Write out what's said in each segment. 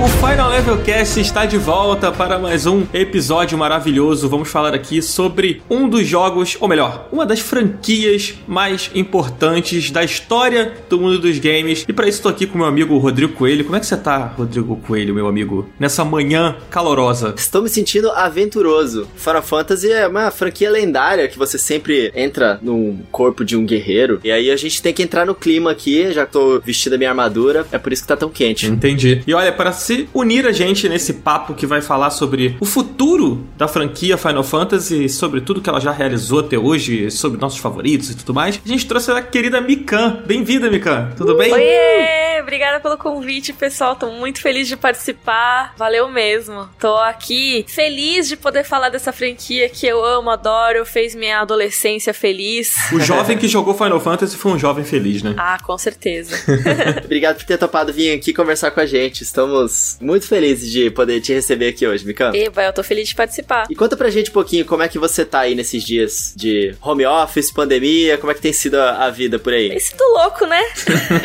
O Final Level Cast está de volta para mais um episódio maravilhoso. Vamos falar aqui sobre um dos jogos, ou melhor, uma das franquias mais importantes da história do mundo dos games. E para isso estou aqui com meu amigo Rodrigo Coelho. Como é que você tá, Rodrigo Coelho, meu amigo? Nessa manhã calorosa. Estou me sentindo aventuroso. Final Fantasy é uma franquia lendária que você sempre entra no corpo de um guerreiro. E aí a gente tem que entrar no clima aqui. Já tô vestindo a minha armadura. É por isso que tá tão quente. Entendi. E olha, para se unir a gente nesse papo que vai falar sobre o futuro da franquia Final Fantasy, sobre tudo que ela já realizou até hoje, sobre nossos favoritos e tudo mais, a gente trouxe a querida Mikan. Bem-vinda, Mikan. Tudo bem? Oiê! Obrigada pelo convite, pessoal. Tô muito feliz de participar. Valeu mesmo. Tô aqui feliz de poder falar dessa franquia que eu amo, adoro, fez minha adolescência feliz. O jovem que jogou Final Fantasy foi um jovem feliz, né? Ah, com certeza. Obrigado por ter topado vir aqui conversar com a gente. Estamos muito felizes de poder te receber aqui hoje, Mikan. Eba, eu tô feliz de participar. E conta pra gente um pouquinho como é que você tá aí nesses dias de home office, pandemia, como é que tem sido a, a vida por aí? Tem sido louco, né?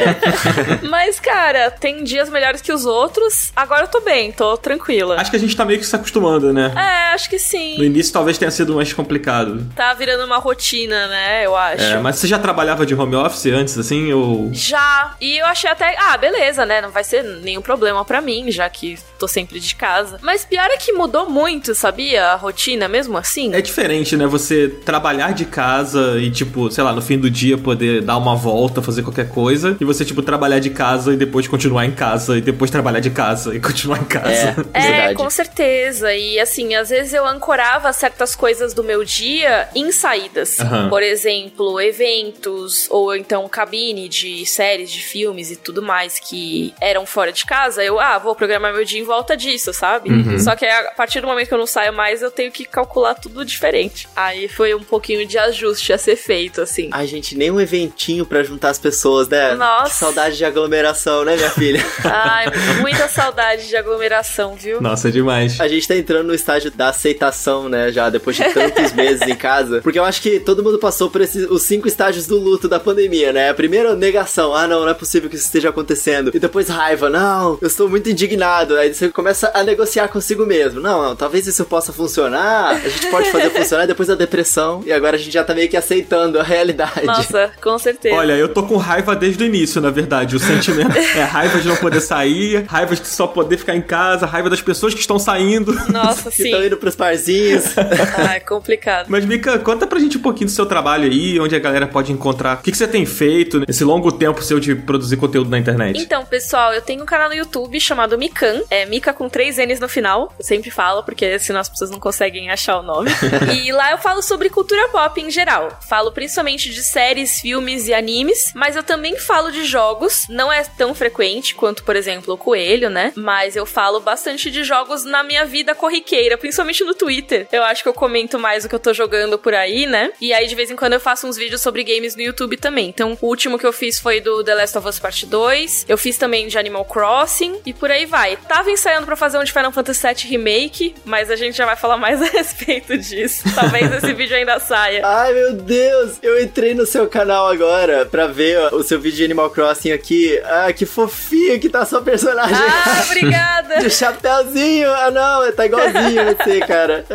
Mas, cara, tem dias melhores que os outros. Agora eu tô bem, tô tranquila. Acho que a gente tá meio que se acostumando, né? É, acho que sim. No início talvez tenha sido mais complicado. Tá virando uma rotina, né? Eu acho. É, mas você já trabalhava de home office antes, assim, ou... Já. E eu achei até, ah, beleza, né? Não vai ser nenhum problema pra mim, já que tô sempre de casa. Mas pior é que mudou muito, sabia? A rotina, mesmo assim. É diferente, né? Você trabalhar de casa e, tipo, sei lá, no fim do dia poder dar uma volta, fazer qualquer coisa. E você, tipo, trabalhar de casa e depois continuar em casa. E depois trabalhar de casa e continuar em casa. É, É, com certeza. E assim, às vezes eu ancorava certas coisas do meu dia em saídas. Aham. Por exemplo, eventos, ou então cabine de séries, de filmes e tudo mais que eram fora de casa. Eu, ah, vou programar meu dia em volta disso, sabe? Uhum. Só que a partir do momento que eu não saio mais, eu tenho que calcular tudo diferente. Aí foi um pouquinho de ajuste a ser feito, assim. Ai, gente, nem um eventinho pra juntar as pessoas, né? Nossa. Que saudade de aglomeração, né, minha filha? Ai, muita saudade de aglomeração, viu? Nossa, é demais. A gente tá entrando no estágio da aceitação, né? Já depois de tantos meses em casa. Porque eu acho que todo mundo passou por esses, os cinco estágios do luto da pandemia, né? A primeira, negação. Ah, não, não é possível que isso esteja acontecendo. E depois raiva. Não, eu estou muito indignado. Aí você começa a negociar consigo mesmo. Não, não, talvez isso possa funcionar. A gente pode fazer funcionar. Depois a depressão. E agora a gente já tá meio que aceitando a realidade. Nossa, com certeza. Olha, eu tô com raiva desde o início, na verdade. O sentimento é raiva de não poder sair, raiva de só poder ficar em casa, raiva das pessoas que estão saindo. Nossa, Que sim. estão indo pros parzinhos. Ah, é complicado. Mas, Mika, conta pra gente um pouquinho do seu trabalho aí, onde a galera pode encontrar. O que, que você tem feito nesse longo tempo seu de produzir conteúdo na internet? Então, pessoal, eu tenho um canal no YouTube chamado Mikan. É Mika com três N's no final. Eu sempre falo, porque senão as pessoas não conseguem achar o nome. e lá eu falo sobre cultura pop em geral. Falo principalmente de séries, filmes e animes. Mas eu também falo de jogos. Não é tão frequente quanto, por exemplo, o Coelho, né? Mas eu falo bastante de jogos na minha vida corriqueira, principalmente no Twitter. Eu acho que eu comento mais o que eu tô jogando por aí, né? E aí, de vez em quando, eu faço uns vídeos sobre games no YouTube também. Então, o último que eu fiz foi do The Last of Us Part 2. Eu fiz também de Animal Crossing. E por aí vai. Tava ensaiando pra fazer um de Final Fantasy VII Remake, mas a gente já vai falar mais a respeito disso. Talvez esse vídeo ainda saia. Ai, meu Deus! Eu entrei no seu canal agora pra ver ó, o seu vídeo de Animal Crossing aqui. Ah, que fofinho que tá a sua personagem. Ah, obrigada! De chapéuzinho. Ah, não, tá igualzinho você, cara.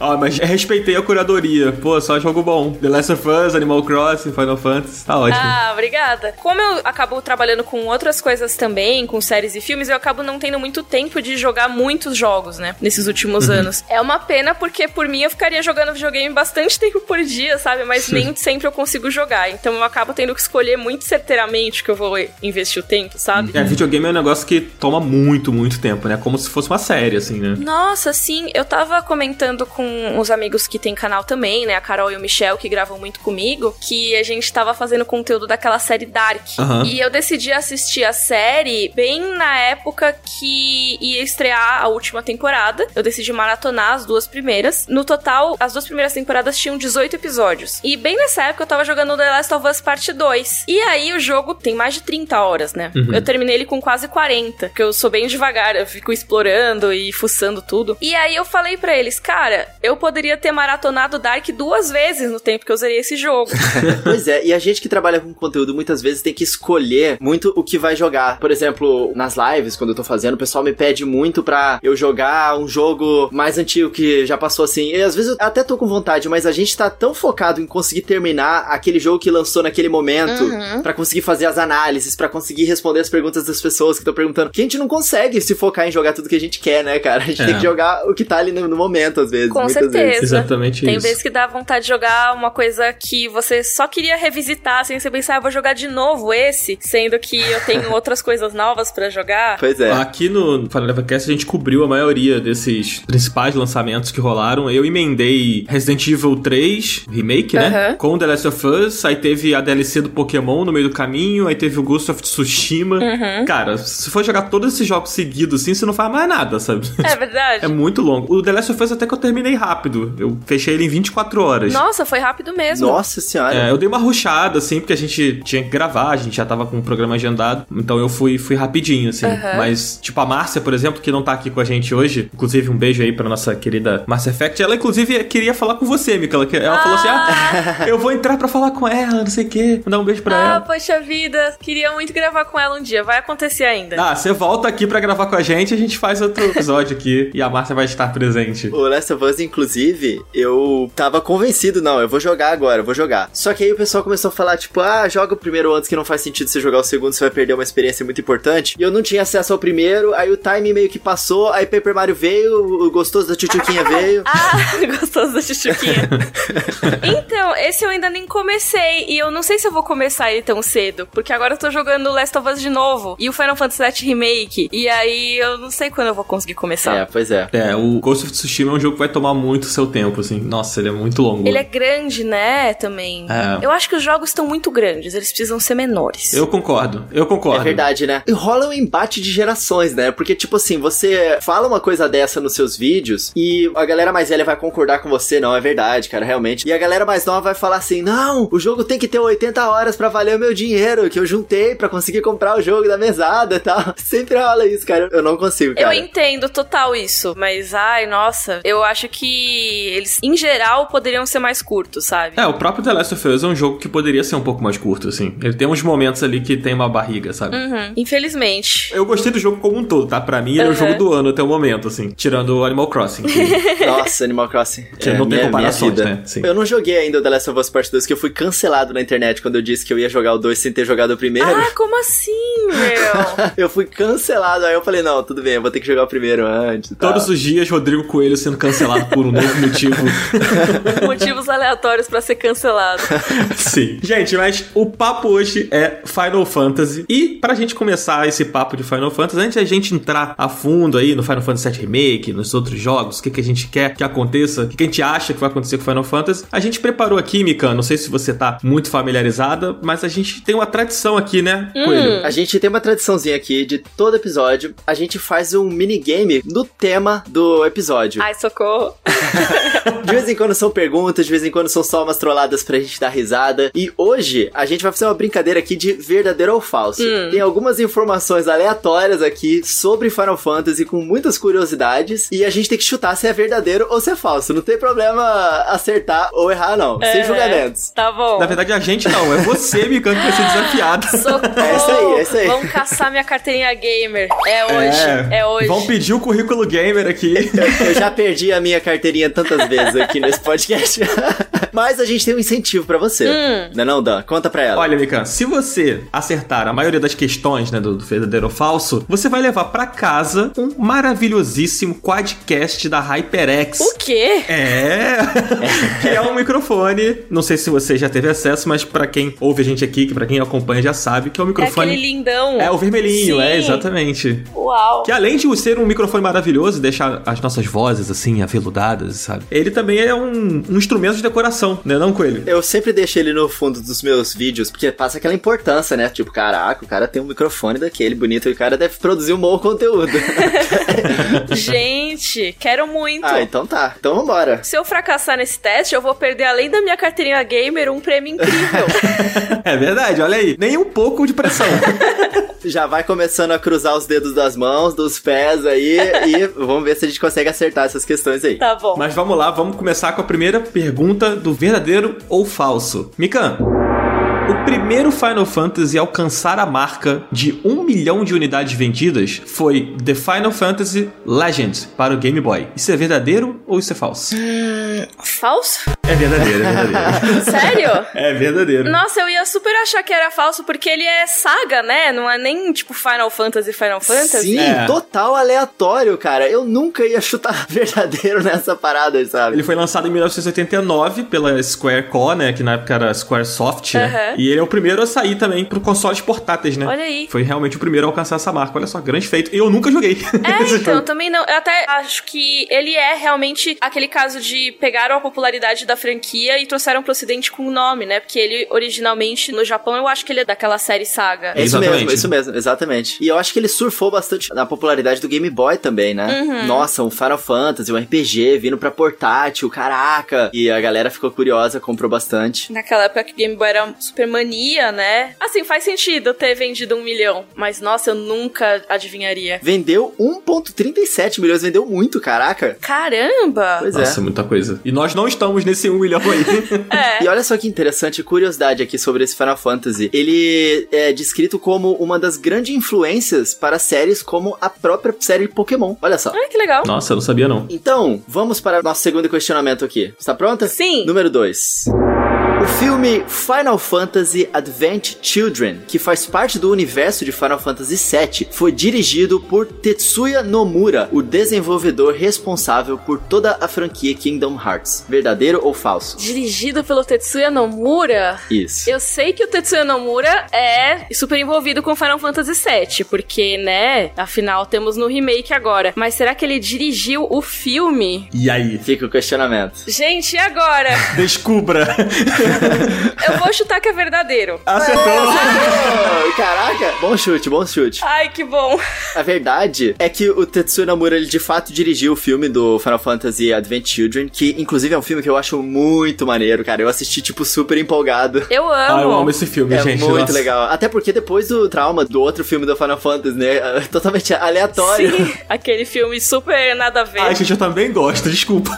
Ó, mas respeitei a curadoria. Pô, só jogo bom. The Last of Us, Animal Crossing, Final Fantasy. Tá ótimo. Ah, obrigada. Como eu acabo trabalhando com outras coisas também, com séries e filmes, eu acabo não tendo muito tempo de jogar muitos jogos, né? Nesses últimos anos. É uma pena porque, por mim, eu ficaria jogando videogame bastante tempo por dia, sabe? Mas nem sempre eu consigo jogar. Então eu acabo tendo que escolher muito certeiramente que eu vou investir o tempo, sabe? É, videogame é um negócio que toma muito, muito tempo, né? Como se fosse uma série, assim, né? Nossa, sim. Eu tava comentando com os amigos que tem canal também, né? A Carol e o Michel, que gravam muito comigo, que a gente tava fazendo conteúdo daquela série Dark. Aham. E eu decidi assistir a série bem na época que ia estrear a última temporada. Eu decidi maratonar as duas primeiras. No total, as duas primeiras temporadas tinham 18 episódios. E bem nessa época eu tava jogando The Last of Us Parte 2. E aí o jogo tem mais de 30 horas, né? Eu terminei ele com quase 40, porque eu sou bem devagar, eu fico explorando e fuçando tudo. E aí eu falei pra eles, cara, eu poderia ter maratonado Dark duas vezes no tempo que eu zerei esse jogo. pois é, e a gente que trabalha com conteúdo muitas vezes tem que escolher muito o que vai jogar. Por exemplo, nas lives, quando eu tô fazendo, o pessoal me pede muito pra eu jogar um jogo mais antigo que já passou assim. E às vezes eu até tô com vontade, mas a gente tá tão focado em conseguir terminar aquele jogo que lançou naquele momento, Uhum. pra conseguir fazer as análises, pra conseguir responder as perguntas das pessoas que estão perguntando, que a gente não consegue se focar em jogar tudo que a gente quer, né, cara? A gente É. tem que jogar o que tá ali no, no momento, às vezes. Com muitas certeza. vezes. Exatamente Tem isso. vezes que dá vontade de jogar uma coisa que você só queria revisitar, sem você pensar, ah, vou jogar de novo esse, sendo que eu tenho outras coisas novas pra jogar. Pois é. Aqui no Final Level Cast a gente cobriu a maioria desses principais lançamentos que rolaram. Eu emendei Resident Evil 3 Remake, né? Com The Last of Us. Aí teve a DLC do Pokémon no meio do caminho. Aí teve o Ghost of Tsushima. Uhum. Cara, se for jogar todos esses jogos seguidos assim, você não faz mais nada, sabe? É verdade. É muito longo. O The Last of Us até que eu terminei rápido. Eu fechei ele em 24 horas. Nossa, foi rápido mesmo. Nossa senhora. É, eu dei uma ruchada, assim, porque a gente tinha que gravar, a gente já tava com o programa agendado. Então eu fui, fui rapidinho, assim. Aham. Mas, tipo, a Márcia, por exemplo, que não tá aqui com a gente hoje, inclusive um beijo aí pra nossa querida Márcia Effect, ela inclusive queria falar com você, Mika. Ela, ela falou assim: ah, eu vou entrar pra falar com ela, não sei o quê. Mandar um beijo pra Ah, ela. poxa vida, queria muito gravar com ela um dia. Vai acontecer ainda. Ah, você volta aqui pra gravar com a gente, a gente faz outro episódio aqui e a Márcia vai estar presente. O Last of Us, inclusive, eu tava convencido, não, eu vou jogar agora, eu vou jogar. Só que aí o pessoal começou a falar, tipo, ah, joga o primeiro antes que não faz sentido você jogar o segundo, você vai perder uma experiência muito importante. E eu não tinha acesso ao primeiro, aí o time meio que passou, aí Paper Mario veio, o gostoso da tchutchuquinha veio. Ah, gostoso da chuchuquinha. então, esse eu ainda nem comecei. E eu não sei se eu vou começar ele tão cedo. Porque agora eu tô jogando Last of Us de novo. E o Final Fantasy VII Remake. E aí eu não sei quando eu vou conseguir começar. É, pois é. É, o Ghost of Tsushima é um jogo que vai tomar muito seu tempo, assim. Nossa, ele é muito longo. Ele é grande, né? Também. É. Eu acho que os jogos estão muito grandes. Eles precisam ser menores. Eu concordo, eu concordo. É verdade, né? E rola um embate de gerações, né? Porque, tipo assim, você fala uma coisa dessa nos seus vídeos e a galera mais velha vai concordar com você, não, é verdade, cara, realmente. E a galera mais nova vai falar assim: não, o jogo tem que ter 80 horas pra valer o meu dinheiro que eu juntei pra conseguir comprar o jogo da mesada e tal. Sempre rola isso, cara. Eu não consigo, Eu cara. entendo total isso, mas ai, nossa, eu acho que eles, em geral, poderiam ser mais curtos, sabe? É, o próprio The Last of Us é um jogo que poderia ser um pouco mais curto, assim. Ele tem uns momentos ali que tem uma barriga, sabe? Uhum. Infelizmente. Eu gostei do jogo como um todo, tá? Pra mim, ele é o Uhum. jogo do ano até o momento, assim. Tirando o Animal Crossing. Que... Nossa, Animal Crossing. Que é não tem comparações, vida. né? Sim. Eu não joguei ainda o The Last of Us Part 2, que eu fui cancelado na internet quando eu disse que eu ia jogar o 2 sem ter jogado o primeiro. Ah, como assim, meu? Eu fui cancelado, aí eu falei, não, tudo bem, eu vou ter que jogar o primeiro antes. tal. Todos os dias, Rodrigo Coelho sendo cancelado por um novo motivo. Motivos aleatórios pra ser cancelado. Sim. Gente, mas o papo hoje é Final Fantasy. E pra gente começar esse papo de Final Fantasy, antes da gente entrar a fundo aí no Final Fantasy VII Remake, nos outros jogos, o que, que a gente quer que aconteça, o que, que a gente acha que vai acontecer com Final Fantasy, a gente preparou aqui, Mikan, não sei se você tá muito familiarizada, mas a gente tem uma tradição aqui, né, Coelho? A gente tem uma tradiçãozinha aqui de todo episódio, a gente faz um minigame no tema do episódio. Ai, socorro. De vez em quando são perguntas, de vez em quando são só umas trolladas pra gente dar risada. E hoje a gente vai fazer uma brincadeira aqui de verdadeiro ou falso. Tem algumas informações aleatórias aqui sobre Final Fantasy com muitas curiosidades e a gente tem que chutar se é verdadeiro ou se é falso. Não tem problema acertar ou errar, não. Sem É, julgamentos. Tá bom. Na verdade, a gente não, é você, Mikan, que vai ser desafiada. Socorro. É isso aí, é isso aí. Vamos caçar minha carteirinha gamer. É hoje. É, hoje. Vão pedir o currículo gamer aqui. Eu já perdi a minha carteirinha tantas vezes aqui nesse podcast. Mas a gente tem um incentivo pra você. Não é não, Dan? Conta pra ela. Olha, Mikan, se você acertar a maioria das questões, né, do, do verdadeiro ou falso, você vai levar pra casa um maravilhosíssimo quadcast da HyperX. O quê? É, que é um microfone. Não sei se você já teve acesso, mas pra quem ouve a gente aqui, que pra quem acompanha já sabe que é um É microfone. aquele lindão. É o vermelhinho, é Sim. exatamente. Uau. Que além de ser um microfone maravilhoso, deixar as nossas vozes assim aveludadas, sabe? Ele também é um, um instrumento de decoração, né, não, Coelho? Eu sempre deixo ele no fundo dos meus vídeos, porque passa aquela importância, né? Tipo, caraca, o cara tem um microfone daquele bonito e o cara deve produzir um bom conteúdo. Gente, quero muito. ah, então tá. Então vambora. Se eu fracassar nesse teste, eu vou perder, além da minha carteirinha gamer, um prêmio incrível. É verdade, olha aí. Nem um pouco de pressão. Já vai começando a cruzar os dedos das mãos, dos pés aí, e vamos ver se a gente consegue acertar essas questões aí. tá bom. Mas vamos lá, vamos começar com a primeira pergunta do verdadeiro ou falso. Mikan, O primeiro Final Fantasy a alcançar a marca de um milhão de unidades vendidas foi The Final Fantasy Legends para o Game Boy. Isso é verdadeiro ou isso é falso? Falso? É verdadeiro, é verdadeiro. Sério? é verdadeiro. Nossa, eu ia super achar que era falso, porque ele é saga, né? Não é nem tipo Final Fantasy, Final Fantasy. Sim, É. total aleatório, cara. Eu nunca ia chutar verdadeiro nessa parada, sabe? Ele foi lançado em 1989 pela Squarecore, né? Que na época era Squaresoft, né? Aham. E ele é o primeiro a sair também pro consoles portáteis, né? Olha aí. Foi realmente o primeiro a alcançar essa marca. Olha só, grande feito. E eu nunca joguei. É, esse então, jogo. também não. Eu até acho que ele é realmente aquele caso de pegaram a popularidade da franquia e trouxeram pro ocidente com o nome, né? Porque ele, originalmente, no Japão, eu acho que ele é daquela série saga. É isso Exatamente. mesmo, isso mesmo, exatamente. E eu acho que ele surfou bastante na popularidade do Game Boy também, né? Uhum. Nossa, um Final Fantasy, um RPG vindo pra portátil, caraca! E a galera ficou curiosa, comprou bastante. Naquela época que o Game Boy era super mania, né? Assim, faz sentido ter vendido um milhão. Mas, nossa, eu nunca adivinharia. Vendeu 1.37 milhões, vendeu muito, caraca! Caramba! Pois Nossa, é. muita coisa. E nós não estamos nesse um milhão aí. É. E olha só que interessante, curiosidade aqui sobre esse Final Fantasy. Ele é descrito como uma das grandes influências para séries como a própria série Pokémon. Olha só. Ai, que legal. Nossa, eu não sabia não. Então, vamos para o nosso segundo questionamento aqui. Está pronta? Sim. Número 2. O filme Final Fantasy Advent Children, que faz parte do universo de Final Fantasy VII, foi dirigido por Tetsuya Nomura, o desenvolvedor responsável por toda a franquia Kingdom Hearts. Verdadeiro ou falso? Dirigido pelo Tetsuya Nomura. Isso. Eu sei que o Tetsuya Nomura é super envolvido com Final Fantasy VII, porque, né, afinal temos no remake agora. Mas será que ele dirigiu o filme? E aí? Fica o questionamento. Gente, e agora? Descubra. Eu vou chutar que é verdadeiro. Acertou. Oh, caraca! Bom chute, bom chute. Ai, que bom. A verdade é que o Tetsuya Nomura, ele de fato dirigiu o filme do Final Fantasy Advent Children, que inclusive é um filme que eu acho muito maneiro, cara. Eu assisti, tipo, super empolgado. Eu amo. Ah, eu amo esse filme, É gente. muito Nossa. legal. Até porque depois do trauma do outro filme do Final Fantasy, né? Totalmente aleatório. Sim, aquele filme super nada a ver. Ai, gente, eu também gosto, desculpa.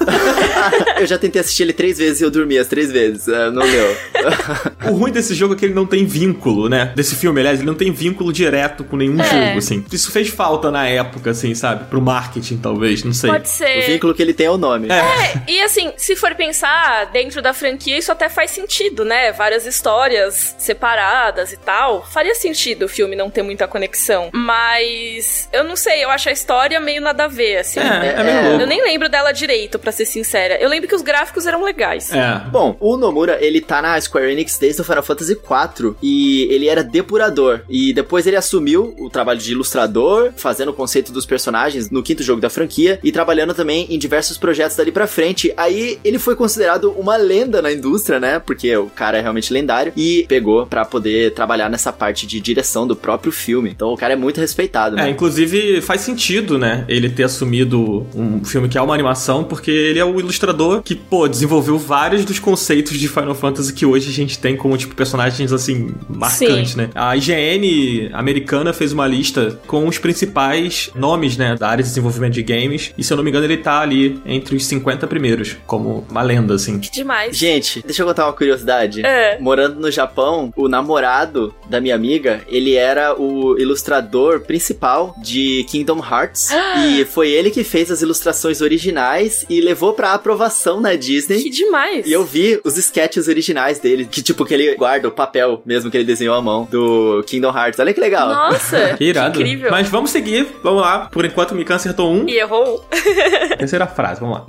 eu já tentei assistir ele três vezes e eu dormi as três vezes. É, não deu. O ruim desse jogo é que ele não tem vínculo, né? Desse filme, aliás, ele não tem vínculo direto com nenhum É. jogo, assim. Isso fez falta na época, assim, sabe? Pro marketing, talvez, não sei. Pode o ser. vínculo que ele tem é o nome. É. E assim, se for pensar dentro da franquia, isso até faz sentido, né? Várias histórias separadas e tal. Faria sentido o filme não ter muita conexão. Mas eu não sei, eu acho a história meio nada a ver, assim. É, é meio É. louco. Eu nem lembro dela direito, pra ser sincera. Eu lembro que os gráficos eram legais. É. Bom, o Nomura, ele tá na Square Enix desde o Final Fantasy IV e ele era depurador. E depois ele assumiu o trabalho de ilustrador, fazendo o conceito dos personagens no quinto jogo da franquia e trabalhando também em diversos projetos dali pra frente. Aí ele foi considerado uma lenda na indústria, né? Porque o cara é realmente lendário e pegou pra poder trabalhar nessa parte de direção do próprio filme. Então o cara é muito respeitado, É, né? inclusive faz sentido, né, ele ter assumido um filme que é uma animação, porque ele é o ilustrador que, pô, desenvolveu vários dos conceitos de Final Fantasy que hoje a gente tem como, tipo, personagens, assim, marcantes, né? A IGN americana fez uma lista com os principais nomes, né, da área de desenvolvimento de games, e se eu não me engano ele tá ali entre os 50 primeiros, como uma lenda, assim. Que demais. Gente, deixa eu contar uma curiosidade. É. Morando no Japão, o namorado da minha amiga, ele era o ilustrador principal de Kingdom Hearts. e foi ele que fez as ilustrações originais e levou pra aprovação na Disney. Que demais. E eu vi os sketches originais dele, que tipo, que ele guarda o papel mesmo que ele desenhou à mão do Kingdom Hearts. Olha que legal. Nossa, Que irado. incrível. Mas vamos seguir, vamos lá. Por enquanto o Mikan acertou um. E errou. Terceira frase, vamos lá.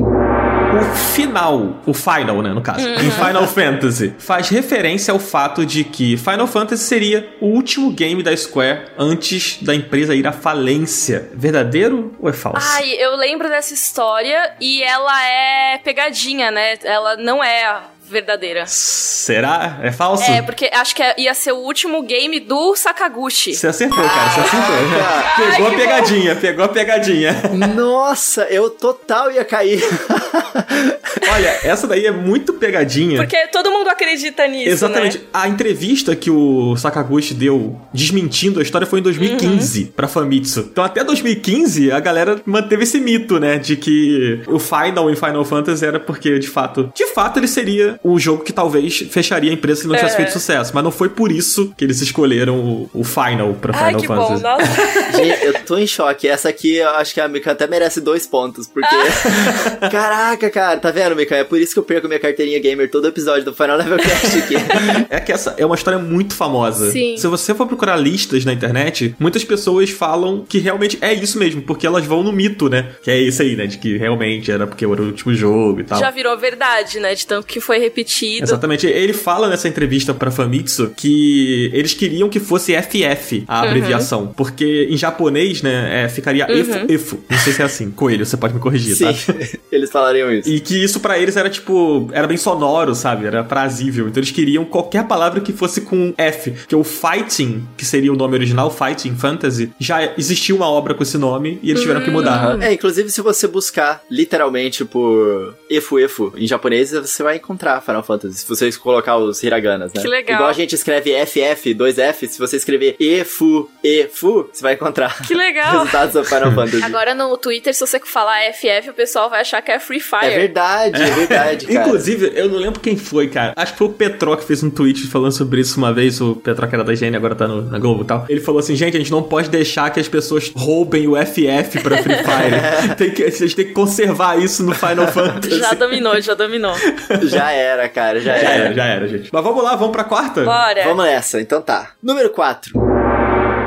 O final, o final, né, no caso, Uhum. em Final Fantasy, faz referência ao fato de que Final Fantasy seria o último game da Square antes da empresa ir à falência. Verdadeiro ou é falso? Ai, eu lembro dessa história e ela é pegadinha, né? Ela não é verdadeira. Será? É falso? É, porque acho que ia ser o último game do Sakaguchi. Você acertou, cara, você acertou. Caraca. Pegou Ai, a pegadinha, pegou a pegadinha. Nossa, eu total ia cair. Olha, essa daí é muito pegadinha. Porque todo mundo acredita nisso, Exatamente. né? A entrevista que o Sakaguchi deu desmentindo a história foi em 2015 pra Famitsu. Então até 2015 a galera manteve esse mito, né, de que o Final em Final Fantasy era porque de fato, de fato ele seria o jogo que talvez fecharia a empresa se não tivesse É. feito sucesso. Mas não foi por isso que eles escolheram o, o Final pra Ai, Final bom. Fantasy. Nossa. Gente, eu tô em choque. Essa aqui eu acho que a Mika até merece dois pontos, porque. Caraca, cara, tá vendo, Mika? É por isso que eu perco minha carteirinha gamer todo episódio do Final Level Cast aqui. É que essa é uma história muito famosa. Sim. Se você for procurar listas na internet, muitas pessoas falam que realmente é isso mesmo, porque elas vão no mito, né? Que é isso aí, né? De que realmente era porque era o último jogo e tal. Já virou verdade, né? De tanto que foi repetido. Exatamente. Ele fala nessa entrevista pra Famitsu que eles queriam que fosse FF a abreviação. Porque em japonês, né, é, ficaria EFU, EFU. Não sei se é assim. Coelho, você pode me corrigir, Sim, tá? eles falariam isso. E que isso pra eles era tipo, era bem sonoro, sabe? Era prazível. Então eles queriam qualquer palavra que fosse com F. Que o Fighting, que seria o nome original, Fighting Fantasy, já existia uma obra com esse nome e eles tiveram que mudar. É, inclusive se você buscar literalmente por Efu Efu em japonês, você vai encontrar Final Fantasy. Se você colocar os hiraganas, né? Que legal. Igual a gente escreve FF, 2F, se você escrever Efu, Efu, você vai encontrar Que legal. resultados do Final Fantasy. Agora no Twitter, se você falar FF, o pessoal vai achar que é Free Fire. É verdade, é verdade, cara. Inclusive, eu não lembro quem foi, cara. Acho que foi o Petro que fez um tweet falando sobre isso uma vez. O Petro que era da GN, agora tá no, na Globo e tal. Ele falou assim: gente, a gente não pode deixar que as pessoas roubem o FF pra Free Fire. tem que, a gente tem que conservar isso no Final Fantasy. Já dominou, já dominou. Já era, cara, já, Já era. era, já era, gente. Mas vamos lá, vamos pra quarta? Bora. Vamos nessa, então tá. Número 4.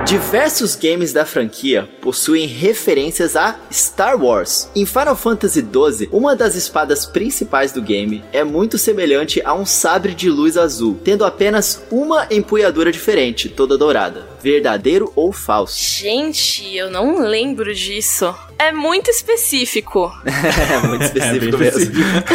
Diversos games da franquia possuem referências a Star Wars. Em Final Fantasy XII, uma das espadas principais do game é muito semelhante a um sabre de luz azul, tendo apenas uma empunhadura diferente, toda dourada. Verdadeiro ou falso? Gente, eu não lembro disso. É muito específico. É muito É, específico bem mesmo. específico.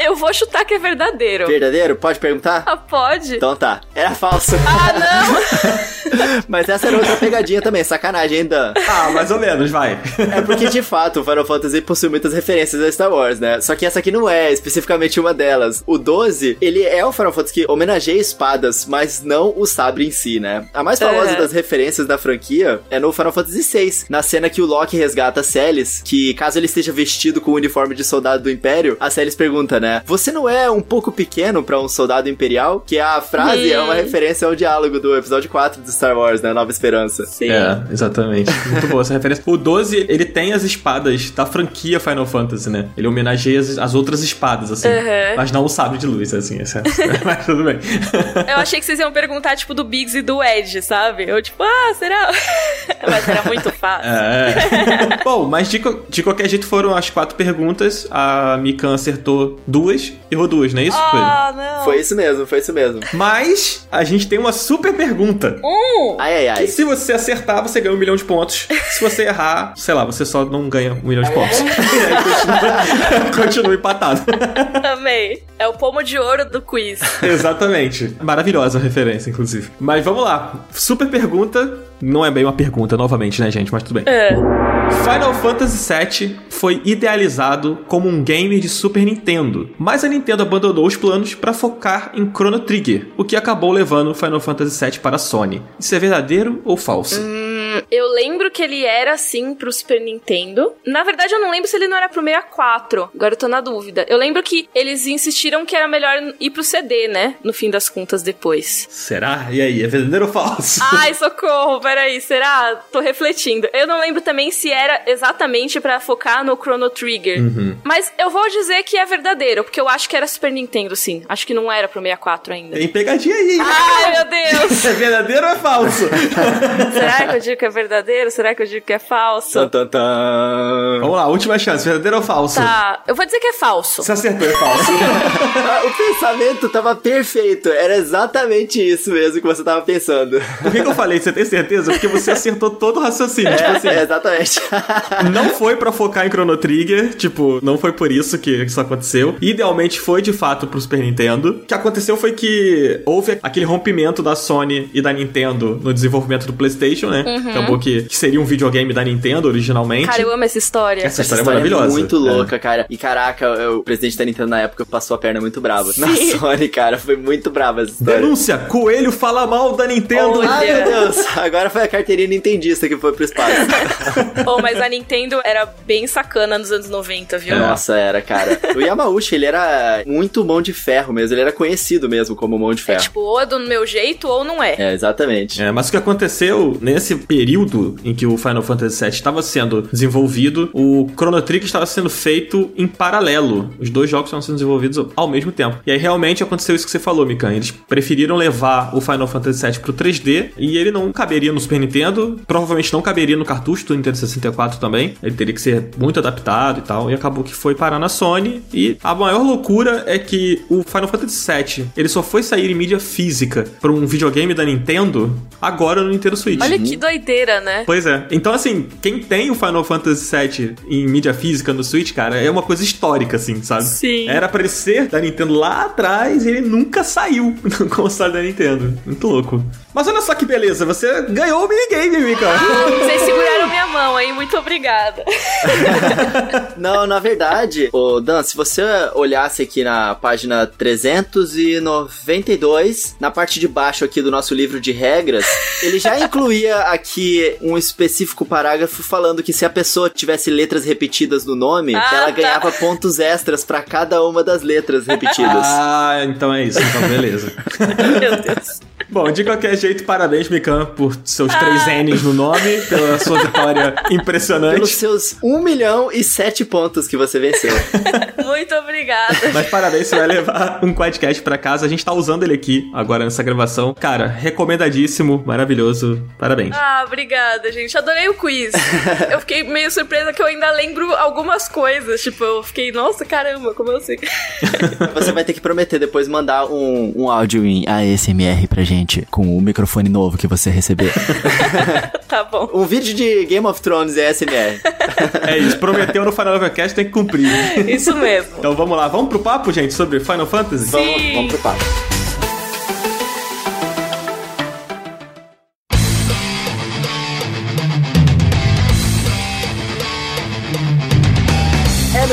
Eu vou chutar que é verdadeiro. Verdadeiro? Pode perguntar? Ah, pode? Então tá, era falso. Ah, não! Mas essa era outra pegadinha também, sacanagem ainda. Ah, mais ou menos, vai. É porque, de fato, o Final Fantasy possui muitas referências a Star Wars, né? Só que essa aqui não é especificamente uma delas. O 12, ele é o Final Fantasy que homenageia espadas, mas não o sabre em si, né? A mais famosa É. das referências da franquia é no Final Fantasy VI, na cena que o Loki resgata a Celis, que caso ele esteja vestido com o uniforme de soldado do Império, a Celis pergunta, né? Você não é um pouco pequeno pra um soldado imperial? Que a frase é uma referência ao diálogo do episódio 4 do Star Wars, né? Nova Esperança. Sim. É, exatamente. Muito boa essa referência. O 12, ele tem as espadas da franquia Final Fantasy, né? Ele homenageia as, as outras espadas, assim. Uhum. Mas não o sabre de luz, assim. essa- Mas tudo bem. Eu achei que vocês iam perguntar, tipo, do Biggs e do Edge, sabe? Eu, tipo, ah, será? Mas era muito fácil. É. Bom, mas de, de qualquer jeito foram as quatro perguntas. A Mikan acertou duas, errou duas, não é isso? Ah, não. Foi isso mesmo, foi isso mesmo. Mas a gente tem uma super pergunta. Um! Ai, ai, ai. Que se você acertar, você ganha um milhão de pontos. Se você errar, sei lá, você só não ganha um milhão de pontos. Continua, continua empatado. Amei. É o pomo de ouro do quiz. Exatamente. Maravilhosa a referência, inclusive. Mas vamos lá. Super pergunta. Não é bem uma pergunta, novamente, né, gente? Mas tudo bem. É. Final Fantasy VII foi idealizado como um game de Super Nintendo, mas a Nintendo abandonou os planos para focar em Chrono Trigger, o que acabou levando Final Fantasy VII para a Sony. Isso é verdadeiro ou falso? Hum, eu lembro que ele era assim pro Super Nintendo. Na verdade, eu não lembro se ele não era pro 64. Agora eu tô na dúvida. Eu lembro que eles insistiram que era melhor ir pro CD, né? No fim das contas, depois. Será? E aí, é verdadeiro ou falso? Ai, socorro, peraí, será? Tô refletindo. Eu não lembro também se era exatamente pra focar no Chrono Trigger. Mas eu vou dizer que é verdadeiro, porque eu acho que era Super Nintendo, sim. Acho que não era pro 64 ainda. Tem pegadinha aí. hein? Ai, meu Deus! É verdadeiro ou é falso? Será que eu digo que é verdadeiro? Será que eu digo que é falso? Tan, tan, tan. Vamos lá, última chance. Verdadeiro ou falso? Tá, eu vou dizer que é falso. Você acertou, é falso. O pensamento tava perfeito. Era exatamente isso mesmo que você tava pensando. Por que, que eu falei? Você tem certeza? Porque você acertou todo o raciocínio. tipo assim, É, exatamente. não foi pra focar em Chrono Trigger, tipo, não foi por isso que isso aconteceu. Idealmente foi de fato pro Super Nintendo. O que aconteceu foi que houve aquele rompimento da Sony e da Nintendo no desenvolvimento do PlayStation, né? Acabou que, que seria um videogame da Nintendo originalmente. Cara, eu amo essa história. Essa Essa história é história maravilhosa. É muito É. louca, cara. E caraca, o presidente da Nintendo na época passou a perna muito brava. Na Sony, cara, foi muito brava essa história. Denúncia! Coelho fala mal da Nintendo! Olha. Ai, meu Deus. Agora foi a carteirinha nintendista que foi pro espaço. Oh, mas a Nintendo era bem sacana nos anos 90, viu? Nossa, era, cara. O Yamauchi, ele era muito mão de ferro mesmo. Ele era conhecido mesmo como mão de É ferro. tipo, ou é do meu jeito ou não é. É, exatamente. É, mas o que aconteceu nesse período em que o Final Fantasy VII estava sendo desenvolvido, o Chrono Trigger estava sendo feito em paralelo. Os dois jogos estavam sendo desenvolvidos ao mesmo tempo. E aí realmente aconteceu isso que você falou, Mikan. Eles preferiram levar o Final Fantasy VII pro 3D e ele não caberia no Super Nintendo, provavelmente não caberia no cartucho do Nintendo 64 também. Ele teria que ser muito adaptado e tal. E acabou que foi parar na Sony. E a maior loucura é que o Final Fantasy VII ele só foi sair em mídia física para um videogame da Nintendo agora no Nintendo Switch. Olha que doideira, né? Pois é. Então, assim, quem tem o Final Fantasy VII em mídia física no Switch, cara, é uma coisa histórica, assim, sabe? Sim. Era pra ele ser da Nintendo lá atrás e ele nunca saiu no console da Nintendo. Muito louco. Mas olha só que beleza, você ganhou o minigame, Mika. Vocês seguraram minha mão aí, muito obrigada. Não, na verdade, ô Dan, se você olhasse aqui na página 392, na parte de baixo aqui do nosso livro de regras, ele já incluía aqui um específico parágrafo falando que se a pessoa tivesse letras repetidas no nome, Ah, ela tá. ganhava pontos extras pra cada uma das letras repetidas. Ah, então é isso. Então, beleza. Meu Deus. Bom, de qualquer jeito, parabéns, Mikan, por seus três N's no nome, pela sua vitória Pelos impressionante. seus 1 milhão e 7 pontos que você venceu. Muito obrigada. Mas parabéns, você vai levar um quadcast pra casa. A gente tá usando ele aqui agora nessa gravação. Cara, recomendadíssimo, maravilhoso. Parabéns. Ah, obrigada, gente. Adorei o quiz. Eu fiquei meio surpresa que eu ainda lembro algumas coisas. Tipo, eu fiquei, nossa, caramba, como eu sei. Você vai ter que prometer depois mandar um, um áudio em ASMR pra gente, com o microfone novo que você receber. Tá bom. um vídeo de Game of Thrones ASMR. É isso, prometeu no Final Overcast, tem que cumprir. Isso mesmo. Então vamos lá, vamos pro papo, gente, sobre Final Fantasy? Vamos, Sim. vamos pro papo.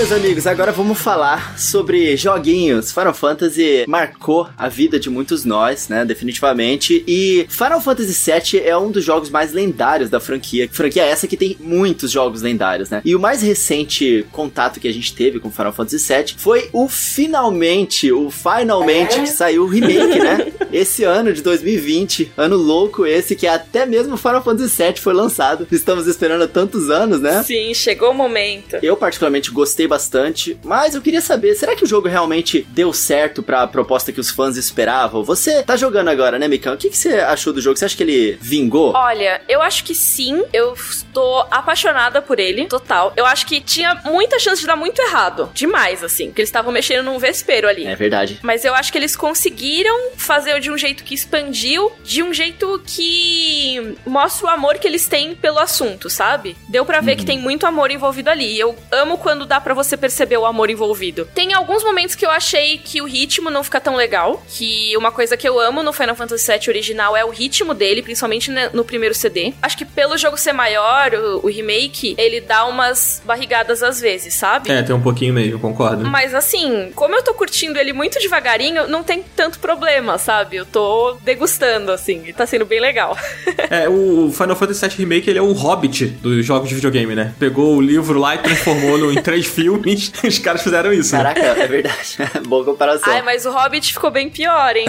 Meus amigos, agora vamos falar sobre joguinhos. Final Fantasy marcou a vida de muitos nós, né? Definitivamente. E Final Fantasy VII é um dos jogos mais lendários da franquia. Franquia essa que tem muitos jogos lendários, né? E o mais recente contato que a gente teve com Final Fantasy VII foi o finalmente, o finalmente que saiu o remake, né? Esse ano de 2020, ano louco esse que até mesmo Final Fantasy VII foi lançado. Estamos esperando há tantos anos, né? Sim, chegou o momento. Eu particularmente gostei bastante, mas eu queria saber, será que o jogo realmente deu certo pra proposta que os fãs esperavam? Você tá jogando agora, né, Mikão? O que, que você achou do jogo? Você acha que ele vingou? Olha, eu acho que sim. Eu estou apaixonada por ele, total. Eu acho que tinha muita chance de dar muito errado. Demais, assim. Porque eles estavam mexendo num vespeiro ali. É verdade. Mas eu acho que eles conseguiram fazer de um jeito que expandiu, de um jeito que mostra o amor que eles têm pelo assunto, sabe? Deu pra ver que tem muito amor envolvido ali. Eu amo quando dá pra você perceber o amor envolvido. Tem alguns momentos que eu achei que o ritmo não fica tão legal, que uma coisa que eu amo no Final Fantasy VII original é o ritmo dele, principalmente no primeiro CD. Acho que pelo jogo ser maior, o, o remake, ele dá umas barrigadas às vezes, sabe? É, tem um pouquinho mesmo, concordo. Mas assim, como eu tô curtindo ele muito devagarinho, não tem tanto problema, sabe? Eu tô degustando, assim, e tá sendo bem legal. É, o Final Fantasy VII Remake, ele é o Hobbit dos jogos de videogame, né? Pegou o livro lá e transformou no, em três filmes. Os caras fizeram isso. né? Caraca, é verdade. Boa comparação. Ai, mas o Hobbit ficou bem pior, hein?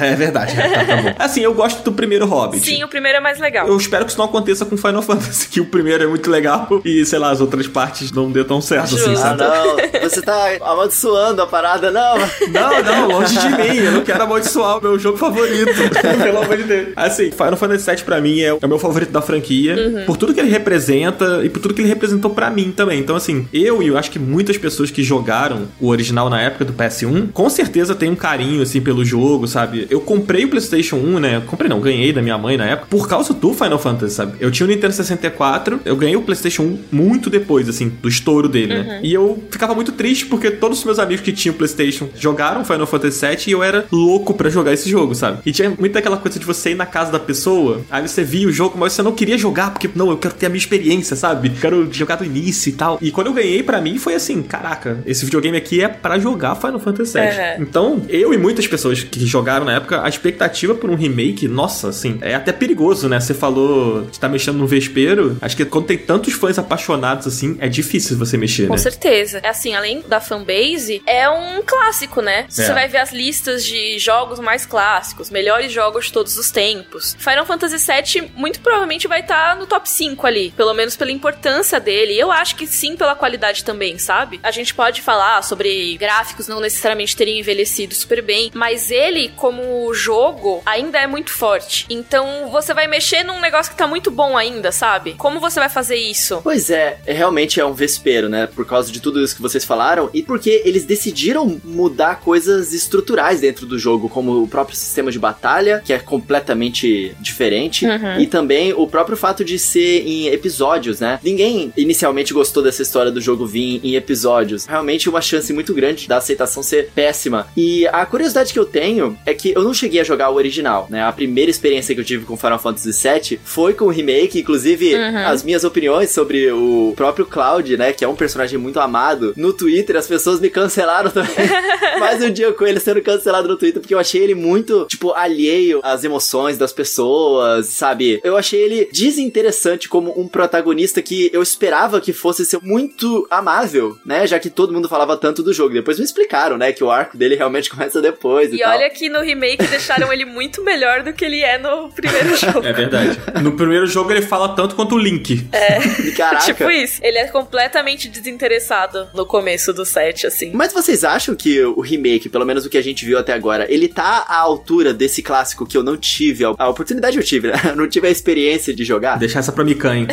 É, é verdade. É, tá, tá bom. Assim, eu gosto do primeiro Hobbit. Sim, o primeiro é mais legal. Eu espero que isso não aconteça com Final Fantasy, que o primeiro é muito legal e, sei lá, as outras partes não dê tão certo assim, Justo. Ah, sabe? não. Você tá amaldiçoando a parada, não. Não, não, longe de mim. Eu não quero amaldiçoar o meu jogo favorito. pelo amor de Deus. Assim, Final Fantasy VII pra mim é, é o meu favorito da franquia. Por tudo que ele representa e por tudo que ele representou pra mim também. Então, assim, eu eu e eu acho que muitas pessoas que jogaram o original na época do PS1, com certeza tem um carinho, assim, pelo jogo, sabe? Eu comprei o PlayStation 1, né? Comprei não, ganhei da minha mãe na época, por causa do Final Fantasy, sabe? Eu tinha o Nintendo 64, eu ganhei o PlayStation 1 muito depois, assim, do estouro dele, né? uhum. né? E eu ficava muito triste porque todos os meus amigos que tinham PlayStation jogaram Final Fantasy VII e eu era louco para jogar esse jogo, sabe? E tinha muito aquela coisa de você ir na casa da pessoa, aí você via o jogo, mas você não queria jogar porque, não, eu quero ter a minha experiência, sabe? Quero jogar do início e tal. E quando eu ganhei, para mim, foi assim, caraca, esse videogame aqui é para jogar Final Fantasy VII. Uhum. Então, eu e muitas pessoas que jogaram na época, a expectativa por um remake, nossa, assim, é até perigoso, né? Você falou de tá mexendo no vespeiro. Acho que quando tem tantos fãs apaixonados assim, é difícil você mexer, Com né? certeza. É assim, além da fanbase, é um clássico, né? Você é. vai ver as listas de jogos mais clássicos, melhores jogos de todos os tempos. Final Fantasy VII muito provavelmente vai estar tá no top 5 ali, pelo menos pela importância dele. Eu acho que sim pela qualidade também, sabe? A gente pode falar sobre gráficos não necessariamente terem envelhecido super bem, mas ele como jogo ainda é muito forte. Então você vai mexer num negócio que tá muito bom ainda, sabe? Como você vai fazer isso? Pois é, é realmente é um vespeiro, né? Por causa de tudo isso que vocês falaram e porque eles decidiram mudar coisas estruturais dentro do jogo, como o próprio sistema de batalha, que é completamente diferente, uhum. e também o próprio fato de ser em episódios, né? Ninguém inicialmente gostou dessa história do jogo vir em episódios. Realmente uma chance muito grande da aceitação ser péssima. E a curiosidade que eu tenho é que eu não cheguei a jogar o original, né? A primeira experiência que eu tive com Final Fantasy VII foi com o remake, inclusive uhum. as minhas opiniões sobre o próprio Cloud, né, que é um personagem muito amado, no Twitter as pessoas me cancelaram também. Mais um dia com ele sendo cancelado no Twitter porque eu achei ele muito, tipo, alheio às emoções das pessoas, sabe? Eu achei ele desinteressante como um protagonista que eu esperava que fosse ser muito amável, né, já que todo mundo falava tanto do jogo. Depois me explicaram, né, que o arco dele realmente começa depois e, e olha que no remake deixaram ele muito melhor do que ele é no primeiro jogo. É verdade. No primeiro jogo ele fala tanto quanto o Link. É. Caraca. tipo isso. Ele é completamente desinteressado no começo do set, assim. Mas vocês acham que o remake, pelo menos o que a gente viu até agora, ele tá à altura desse clássico que eu não tive? A oportunidade eu tive, né? Eu não tive a experiência de jogar. Deixar essa pra Mikan, hein?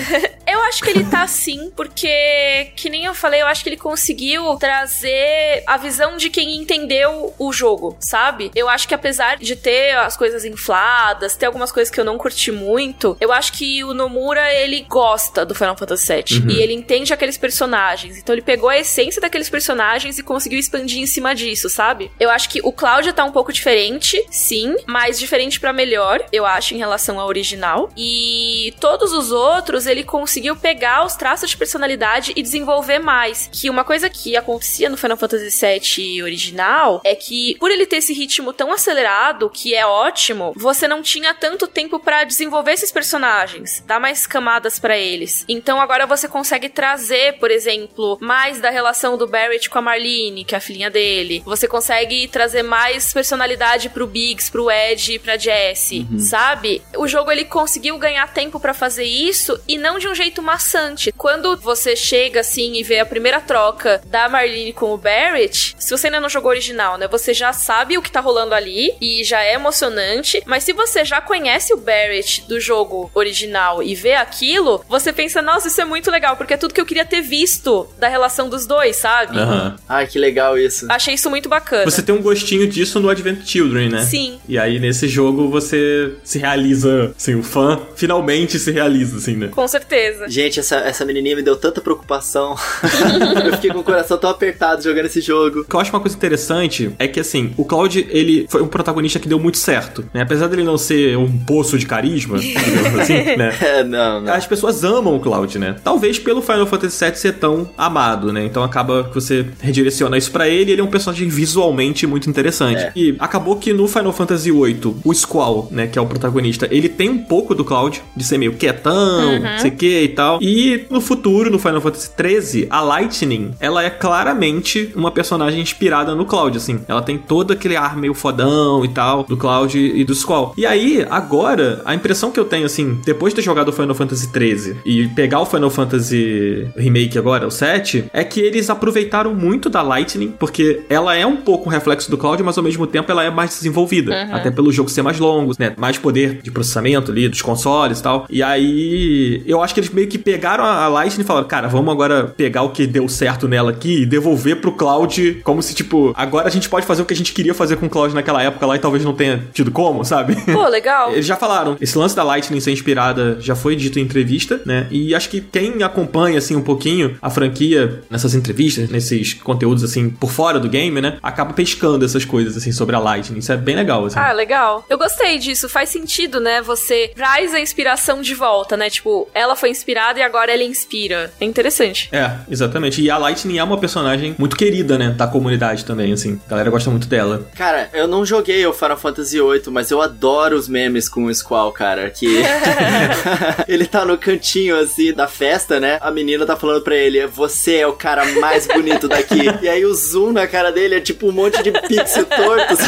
eu acho que ele tá sim, porque, que nem eu falei, eu acho que ele conseguiu trazer a visão de quem entendeu o jogo, sabe? Eu acho que apesar de ter as coisas infladas, ter algumas coisas que eu não curti muito, eu acho que o Nomura, ele gosta do Final Fantasy VII. Uhum. E ele entende aqueles personagens. Então ele pegou a essência daqueles personagens e conseguiu expandir em cima disso, sabe? Eu acho que o Cláudia tá um pouco diferente, sim, mas diferente para melhor, eu acho, em relação ao original. E todos os outros, ele conseguiu pegar os traços de personalidade e desenvolver mais. Que uma coisa que acontecia no Final Fantasy VII original é que, por ele ter esse ritmo tão acelerado, que é ótimo, você não tinha tanto tempo para desenvolver esses personagens, dar mais camadas para eles. Então agora você consegue trazer, por exemplo, mais da relação do Barrett com a Marlene, que é a filhinha dele. Você consegue trazer mais personalidade pro Biggs, pro Ed e pra Jessie, uhum. sabe? O jogo ele conseguiu ganhar tempo para fazer isso e não de um jeito maçante. Quando você chega assim e vê a primeira troca da Marlene com o Barrett, se você ainda não jogou original, né, você já sabe o que tá rolando ali e já é emocionante, mas se você já conhece o Barrett do jogo original e vê aquilo, você pensa, nossa, isso é muito legal, porque é tudo que eu queria ter visto da relação dos dois, sabe? Uhum. Ai, que legal isso. Achei isso muito bacana. Você tem um gostinho disso no Advent Children, né? Sim. E aí nesse jogo você se realiza, assim, o fã finalmente se realiza, assim, né? Com certeza. Gente, essa, essa menininha me deu tanta preocupação. eu fiquei com o coração tão apertado jogando esse jogo. O que eu acho uma coisa interessante é que, assim, o Cloud, ele foi um protagonista que deu muito certo, né? Apesar dele não ser um poço de carisma, digamos assim, né? É, não, não. As pessoas amam o Cloud, né? Talvez pelo Final Fantasy VII ser tão amado, né? Então acaba que você redireciona isso para ele, ele é um personagem visualmente muito interessante. É. E acabou que no Final Fantasy VIII, o Squall, né, que é o protagonista, ele tem um pouco do Cloud, de ser meio quietão, uhum. sei que e tal. E no futuro, no Final Fantasy XIII, a Lightning, ela é claramente uma personagem inspirada no Cloud, assim. Ela tem todo aquele ar meio fodão e tal, do Cloud e do Squall. E aí, agora, a impressão que eu tenho, assim, depois de ter jogado o Final Fantasy XIII e pegar o Final Fantasy Remake agora, o 7, é que eles aproveitaram muito da Lightning, porque ela é um pouco um reflexo do Cloud, mas ao mesmo tempo ela é mais desenvolvida. Uhum. Até pelo jogo ser mais longo, né? Mais poder de processamento ali dos consoles e tal. E aí, eu acho que eles meio que pegaram a Lightning e falaram, cara, vamos agora pegar o que deu certo nela aqui e devolver pro Cloud como se, tipo, agora a gente pode fazer o que a gente queria fazer com o Cloud naquela época lá e talvez não tenha tido como, sabe? Pô, legal. Eles já falaram, esse lance da Lightning ser inspirada já foi dito em entrevista, né? E acho que quem acompanha, assim, um pouquinho a franquia nessas entrevistas, nesses conteúdos, assim, por fora do game, né? Acaba pescando essas coisas, assim, sobre a Lightning. Isso é bem legal, assim. Ah, legal. Eu gostei disso. Faz sentido, né? Você traz a inspiração de volta, né? Tipo, ela foi inspirada e agora ela inspira. É interessante. É, exatamente. E a Lightning é uma personagem muito querida, né? Da comunidade também, assim. A galera gosta muito dela. Cara, eu não joguei o Final Fantasy VIII, mas eu adoro os memes com o Squall, cara. Que ele tá no cantinho, assim, da festa, né? A menina tá falando pra ele: Você é o cara mais bonito daqui. e aí o zoom na cara dele é tipo um monte de pixel tortos.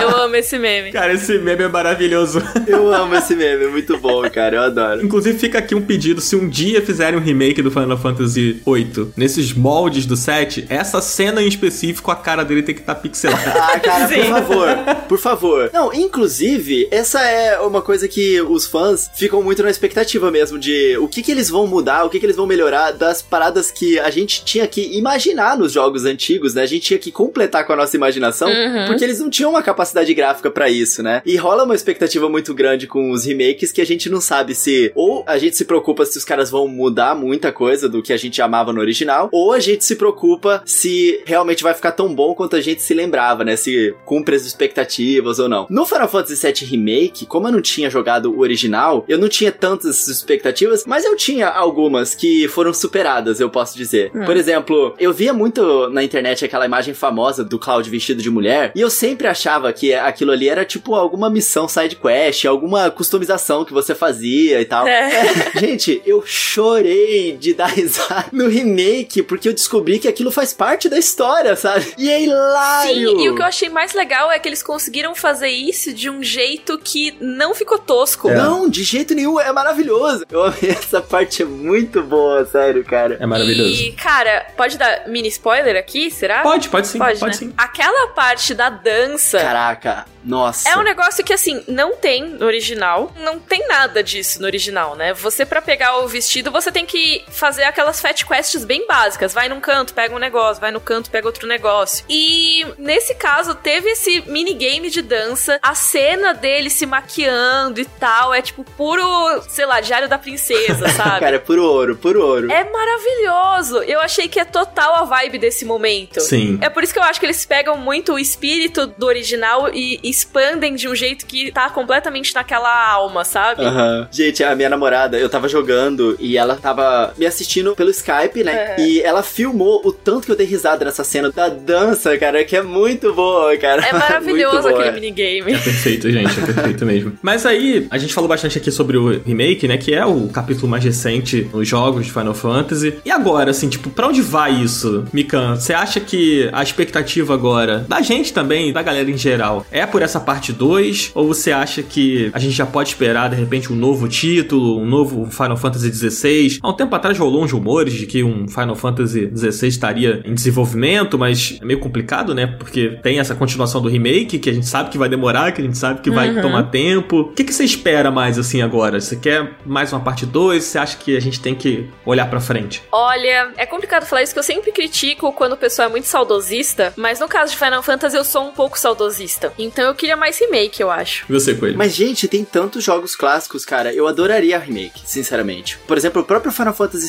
eu amo esse meme. Cara, esse meme é maravilhoso. eu amo esse meme, é muito bom, cara. Eu adoro. Inclusive, fica aqui um pedido: se um dia fizerem um remake do Final Fantasy VIII, nesses moldes do set, essa cena em específico, a cara dele tem que estar tá pixelada. Ah, cara, Sim. por favor. Por favor. Não, inclusive, essa é uma coisa que os fãs ficam muito na expectativa mesmo de o que que eles vão mudar, o que que eles vão melhorar das paradas que a gente tinha que imaginar nos jogos antigos, né? A gente tinha que completar com a nossa imaginação, uhum. porque eles não tinham uma capacidade gráfica para isso, né? E rola uma expectativa muito grande com os remakes que a gente não sabe se ou a gente se preocupa se os caras vão mudar muita coisa do que a gente amava no original, ou a gente se preocupa se realmente vai ficar tão bom quanto a gente se lembrava, né? Se cumpre as expectativas ou não. No Final Fantasy VII Remake, como eu não tinha jogado o original, eu não tinha tantas expectativas, mas eu tinha algumas que foram superadas, eu posso dizer. Hum. Por exemplo, eu via muito na internet aquela imagem famosa do Cloud vestido de mulher, e eu sempre achava que aquilo ali era tipo alguma missão side quest, alguma customização que você fazia e tal. É. É, gente, eu chorei de dar risada no remake porque eu descobri que aquilo faz parte da história, sabe? E é hilário! Sim, e o que eu achei mais legal é que eles conseguiram fazer isso de um jeito que não ficou tosco. É. Não, de jeito nenhum, é maravilhoso. Eu amei essa parte, é muito boa, sério, cara. É maravilhoso. E, cara, pode dar mini spoiler aqui, será? Pode, pode sim, pode, pode né? sim. Aquela parte da dança. Caraca, nossa. É um negócio que, assim, não tem no original. Não tem nada disso no original, né? Você, para pegar o vestido, você tem que fazer aquelas fat quests bem básicas. Vai num canto, pega um negócio, vai no canto, pega outro negócio. E nesse caso, teve esse minigame de dança, a cena dele se maquiando e tal. É tipo puro, sei lá, diário da princesa, sabe? Cara, é puro ouro, puro ouro. É maravilhoso. Eu achei que é total a vibe desse momento. Sim. É por isso que eu acho que eles pegam muito o espírito do original e expandem de um jeito que tá completamente naquela alma, sabe? Uhum. Gente, a minha namorada, eu tava jogando e ela tava me assistindo pelo Skype, né? É. E ela filmou o tanto que eu dei risada nessa cena da dança, cara, que é muito boa, cara. É maravilhoso aquele minigame. É perfeito, gente, é perfeito mesmo. Mas aí, a gente falou bastante aqui sobre o remake, né? Que é o capítulo mais recente nos jogos de Final Fantasy. E agora, assim, tipo, pra onde vai isso, Mikan? Você acha que a expectativa agora, da gente também, da galera em geral, é por essa parte 2? Ou você acha que a gente já pode esperar, de repente, um novo título, um novo Final Fantasy XVI? Há um tempo atrás rolou uns rumores de que um Final Fantasy XVI estaria em desenvolvimento, mas é meio complicado, né? Porque tem essa continuação do remake, que a gente sabe que vai demorar, que a gente sabe que vai uhum. tomar tempo. O que, que você espera mais, assim, agora? Você quer mais uma parte 2? Você acha que a gente tem que olhar pra frente? Olha, é complicado falar isso, que eu sempre critico quando o pessoal é muito saudosista, mas no caso de Final Fantasy eu sou um pouco saudosista. Então eu queria mais remake, eu acho. E você, Coelho? Mas, gente, tem tantos jogos clássicos, cara. Eu adoraria remake, sinceramente. Por exemplo, o próprio Final Fantasy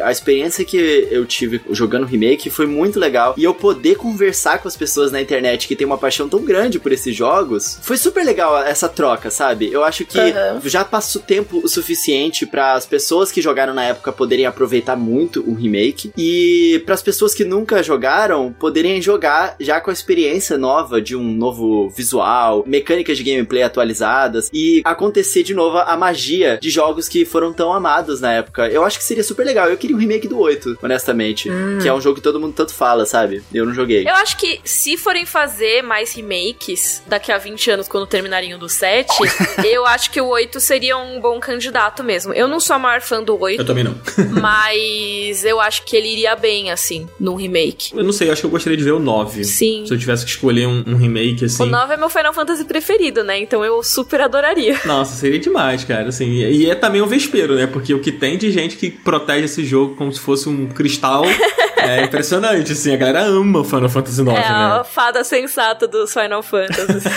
A experiência que eu tive jogando remake foi muito legal. E eu poder conversar com as pessoas na internet que tem uma paixão tão grande por esses jogos, foi super legal essa troca, sabe? Eu acho que uhum. já passou tempo o suficiente para as pessoas que jogaram na época poderem aproveitar muito o remake e para as pessoas que nunca jogaram poderem jogar já com a experiência nova de um novo visual, mecânicas de gameplay atualizadas e acontecer de novo a magia de jogos que foram tão amados na época. Eu acho que seria super legal. Eu queria um remake do 8, honestamente, hum. que é um jogo que todo mundo tanto fala, sabe? Eu não joguei. Eu acho que se forem fazer mais remakes daqui a 20 anos quando terminariam do 7, eu acho que o 8 seria um bom candidato mesmo. Eu não sou a maior fã do 8. Eu também não. mas eu acho que ele iria bem, assim, num remake. Eu não sei, eu acho que eu gostaria de ver o 9. Sim. Se eu tivesse que escolher um, um remake, assim. O 9 é meu Final Fantasy preferido, né? Então eu super adoraria. Nossa, seria demais, cara. Assim, e é também um vespeiro, né? Porque o que tem de gente que protege esse jogo como se fosse um cristal é impressionante, assim. A galera ama Final Fantasy IX, é né? A fada sensata dos Final Fantasy.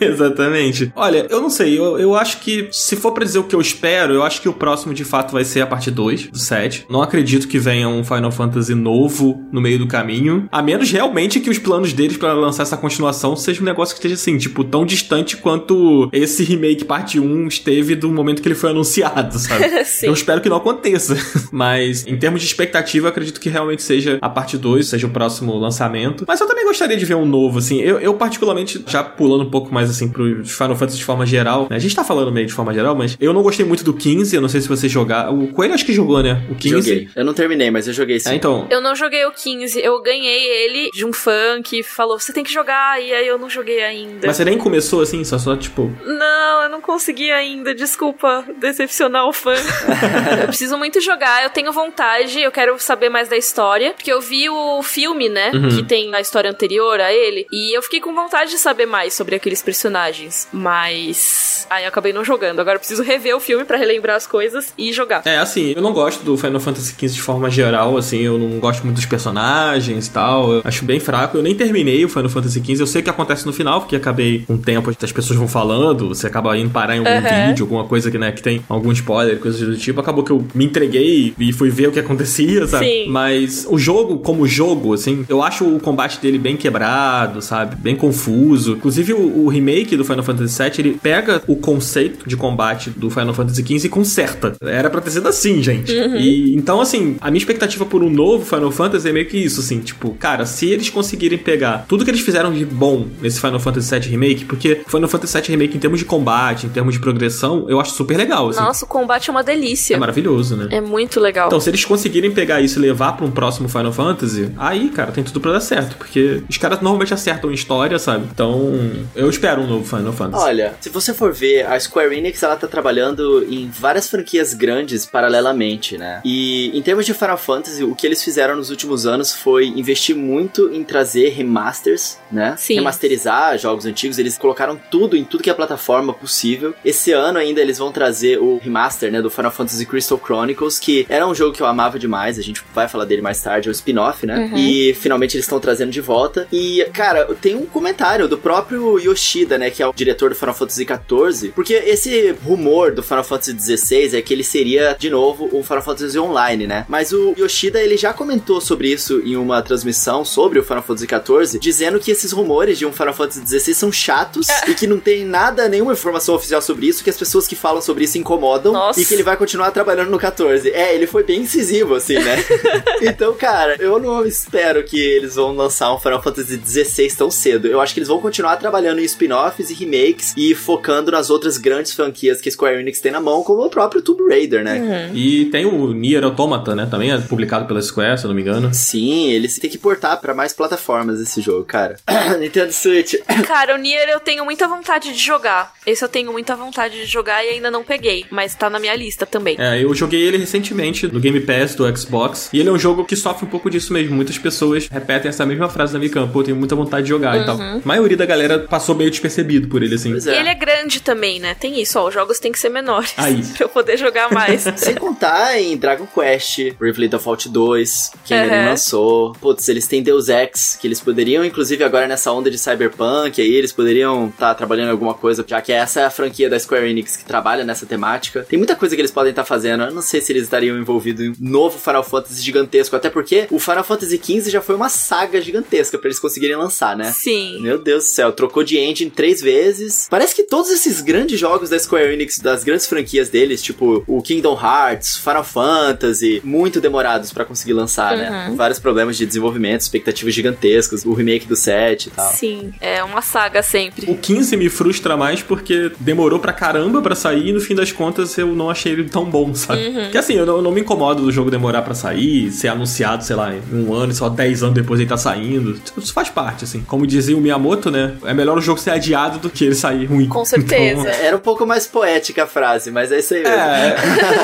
Exatamente. Olha, eu não sei, eu, eu acho que se for pra dizer o que eu espero, eu acho que o próximo de fato vai ser a parte 2 do set. Não acredito que venha um Final Fantasy novo no meio do caminho, a menos realmente que os planos deles para lançar essa continuação seja um negócio que esteja assim, tipo, tão distante quanto esse remake parte 1 esteve do momento que ele foi anunciado, sabe? eu espero que não aconteça. Mas em termos de expectativa, eu acredito que realmente seja a parte 2, seja o próximo lançamento. Mas eu também gostaria de ver um novo, assim. Eu, eu particularmente, já pulando um pouco mais assim pros Final Fantasy de forma geral, né? A gente tá falando meio de forma geral, mas eu não gostei muito do 15, eu não sei se você jogar. O Coelho acho que jogou, né? O 15. Joguei. Eu não terminei, mas eu joguei sim. É, então. Eu não joguei o 15, eu ganhei ele de um fã que falou: você tem que jogar, e aí eu não joguei ainda. Mas você nem começou assim, só só tipo. Não, eu não consegui ainda, desculpa decepcionar o fã. eu preciso muito jogar, eu tenho vontade, eu quero saber mais da história, porque eu vi o filme, né? Uhum. Que tem a história anterior a ele, e eu fiquei com vontade de saber mais sobre aqueles personagens, mas. Aí eu acabei não jogando. Agora eu preciso rever o filme para relembrar as coisas e jogar. É, assim, eu não gosto do Final Fantasy XV de forma geral, assim, eu não gosto muito dos personagens e tal. Eu acho bem fraco. Eu nem terminei o Final Fantasy XV. Eu sei o que acontece no final, porque acabei um tempo as pessoas vão falando, você acaba indo parar em algum uhum. vídeo, alguma coisa que, né, que tem algum spoiler, coisas do tipo. Acabou que eu me entreguei e fui ver o que acontecia, sabe? Sim. Mas o jogo, como jogo, assim, eu acho o combate dele bem quebrado, sabe? Bem confuso. Inclusive, o, o remake do Final Fantasy VII, ele pega o conceito de combate do Final Fantasy XV e conserta. Era pra ter sido assim, gente. Uhum. E então, assim, a minha expectativa por um novo Final Fantasy é meio que isso, assim, tipo, cara, se eles conseguirem pegar tudo que eles fizeram de bom nesse Final Fantasy VII Remake, porque Final Fantasy VII Remake, em termos de combate, em termos de progressão, eu acho super legal. Assim. Nossa, o combate é uma delícia. É maravilhoso, né? É muito legal. Então, se eles conseguirem pegar isso e levar pra um próximo Final Fantasy, aí, cara, tem tudo pra dar certo, porque os caras normalmente acertam em história, sabe? Então, eu espero um novo Final Fantasy. Olha, se você for ver, a Square Enix, ela tá trabalhando em várias franquias grandes paralelamente, né? E em termos de Final Fantasy, o que eles fizeram nos últimos anos foi investir muito em trazer remasters, né? Sim. Remasterizar jogos antigos, eles colocaram tudo em tudo que é plataforma possível. Esse ano ainda eles vão trazer o remaster, né, do Final Fantasy Crystal Chronicles, que era um jogo que eu amava demais, a gente vai falar dele mais tarde, é o spin-off, né? Uhum. E finalmente eles estão trazendo de volta. E, cara, tem um comentário do próprio Yoshida, né, que é o diretor do Final Fantasy XIV, porque esse rumor do Final Fantasy XVI é que ele seria, de novo, um Final Fantasy Online, né? Mas o Yoshida, ele já comentou sobre isso em uma transmissão sobre o Final Fantasy XIV, dizendo que esses rumores de um Final Fantasy XVI são chatos e que não tem nada, nenhuma informação oficial sobre isso, que as pessoas que falam sobre isso incomodam Nossa. e que ele vai continuar trabalhando no 14. É, ele foi bem incisivo, assim, né? então, cara, eu não espero que eles vão lançar um Final Fantasy XVI tão cedo. Eu acho que eles vão continuar trabalhando em spin-offs e remakes e focando nas outras grandes franquias que Square Enix tem na mão, como o próprio Tomb Raider, né? Uhum. E tem o Nier Automata, né? Também é publicado pela Square, se eu não me engano. Sim, eles têm que portar para mais plataformas esse jogo, cara. Nintendo Switch. Cara, o Nier eu tenho muita vontade de jogar. Esse eu tenho muita vontade de jogar e ainda não peguei, mas tá na minha lista também. É, eu joguei ele recentemente no Game Pass do Xbox. E ele é um jogo que sofre um pouco disso mesmo. Muitas pessoas repetem essa mesma frase na Micam. Pô, eu tenho muita vontade de jogar Uhum. e tal. A maioria da galera passou meio despercebido por ele, assim. Pois E é. ele é grande também, né? Tem isso, ó. Os jogos têm que ser menores. Aí. pra eu poder jogar mais. Sem contar em Dragon Quest, Bravely Default 2, que ainda Uhum. não lançou. Putz, eles têm Deus Ex, que eles poderiam, inclusive agora nessa onda de Cyberpunk, aí eles poderiam estar trabalhando em alguma coisa, já que essa é a franquia da Square Enix que trabalha nessa temática. Tem muita coisa que eles podem estar fazendo. Eu não sei se eles estariam envolvidos em um novo Final Fantasy gigantesco, até porque o Final Fantasy XV já foi uma saga gigantesca pra eles conseguirem lançar, né? Sim. Meu Deus do céu, trocou de engine três vezes. Parece que todos esses grandes jogos da Square Enix, das grandes franquias deles, tipo o Kingdom Hearts, Final Fantasy, muito demorados pra conseguir lançar, né? Uhum. Vários problemas de desenvolvimento, expectativas gigantescas, o remake do 7 e tal. Sim, é uma saga sempre. O 15 me frustra mais porque demorou pra caramba pra sair e no fim das contas eu não achei ele tão bom, sabe? Uhum. Porque assim, eu não, eu não me incomodo do jogo demorar pra sair, ser anunciado, sei lá, em um ano e só 10 anos depois ele tá saindo. Isso faz parte, assim. Como dizia o Miyamoto, né? É melhor o jogo ser adiado do que ele sair ruim. Com certeza. Então... Era um pouco mais poética a frase, mas é isso aí mesmo. É,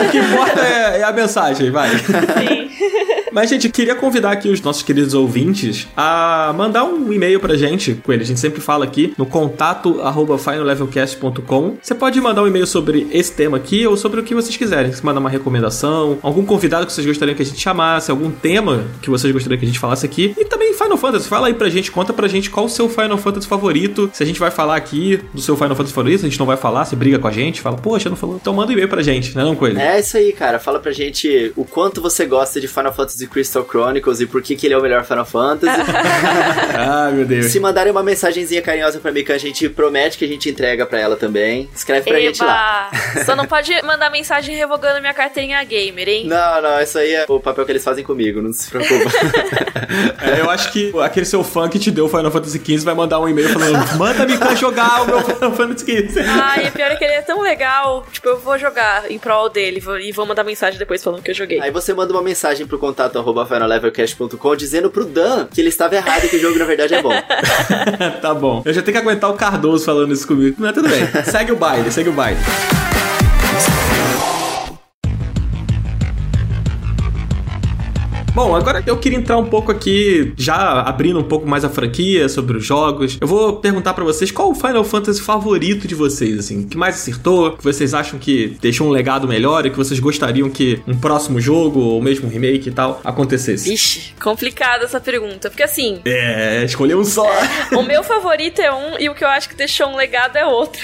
o que importa é, é a mensagem, vai. Sim. Mas, gente, queria convidar aqui os nossos queridos ouvintes a mandar um e-mail pra gente com ele. A gente sempre fala aqui no contato arroba finallevelcast.com. Você pode mandar um e-mail sobre esse tema aqui ou sobre o que vocês quiserem. Se mandar uma recomendação, algum convidado que vocês gostariam que a gente chamasse, algum tema que vocês gostariam que a gente falasse aqui. E também Final Fantasy. Fala aí pra gente, conta pra gente qual o seu Final Fantasy favorito. Se a gente vai falar aqui do seu Final Fantasy favorito, a gente não vai falar, você briga com a gente, fala, poxa, não falou. Então manda um e-mail pra gente, né, não, Coelho? É isso aí, cara. Fala pra gente o quanto você gosta de Final Fantasy Crystal Chronicles e por que, que ele é o melhor Final Fantasy. ah, meu Deus. Se mandarem uma mensagenzinha carinhosa pra Mika, a gente promete que a gente entrega pra ela também. Escreve pra Eba. gente lá. Só não pode mandar mensagem revogando minha carteirinha gamer, hein? Não, não, isso aí é o papel que eles fazem comigo, não se preocupa. é, eu acho que aquele seu fã que te deu Final Fantasy XV vai mandar um e-mail falando: manda Mika jogar o meu Final Fantasy XV. Ai, pior é que ele é tão legal. Tipo, eu vou jogar em prol dele e vou mandar mensagem depois falando que eu joguei. Aí você manda uma mensagem pro contato arroba finallevelcast.com dizendo pro Dan que ele estava errado e que o jogo na verdade é bom. tá bom. Eu já tenho que aguentar o Cardoso falando isso comigo. Mas tudo bem. segue o baile, segue o baile. Bom, agora eu queria entrar um pouco aqui, já abrindo um pouco mais a franquia sobre os jogos. Eu vou perguntar para vocês qual o Final Fantasy favorito de vocês, assim, que mais acertou, que vocês acham que deixou um legado melhor e que vocês gostariam que um próximo jogo ou mesmo um remake e tal acontecesse. Ixi, complicada essa pergunta, porque assim. É, escolher um só. É, o meu favorito é um e o que eu acho que deixou um legado é outro.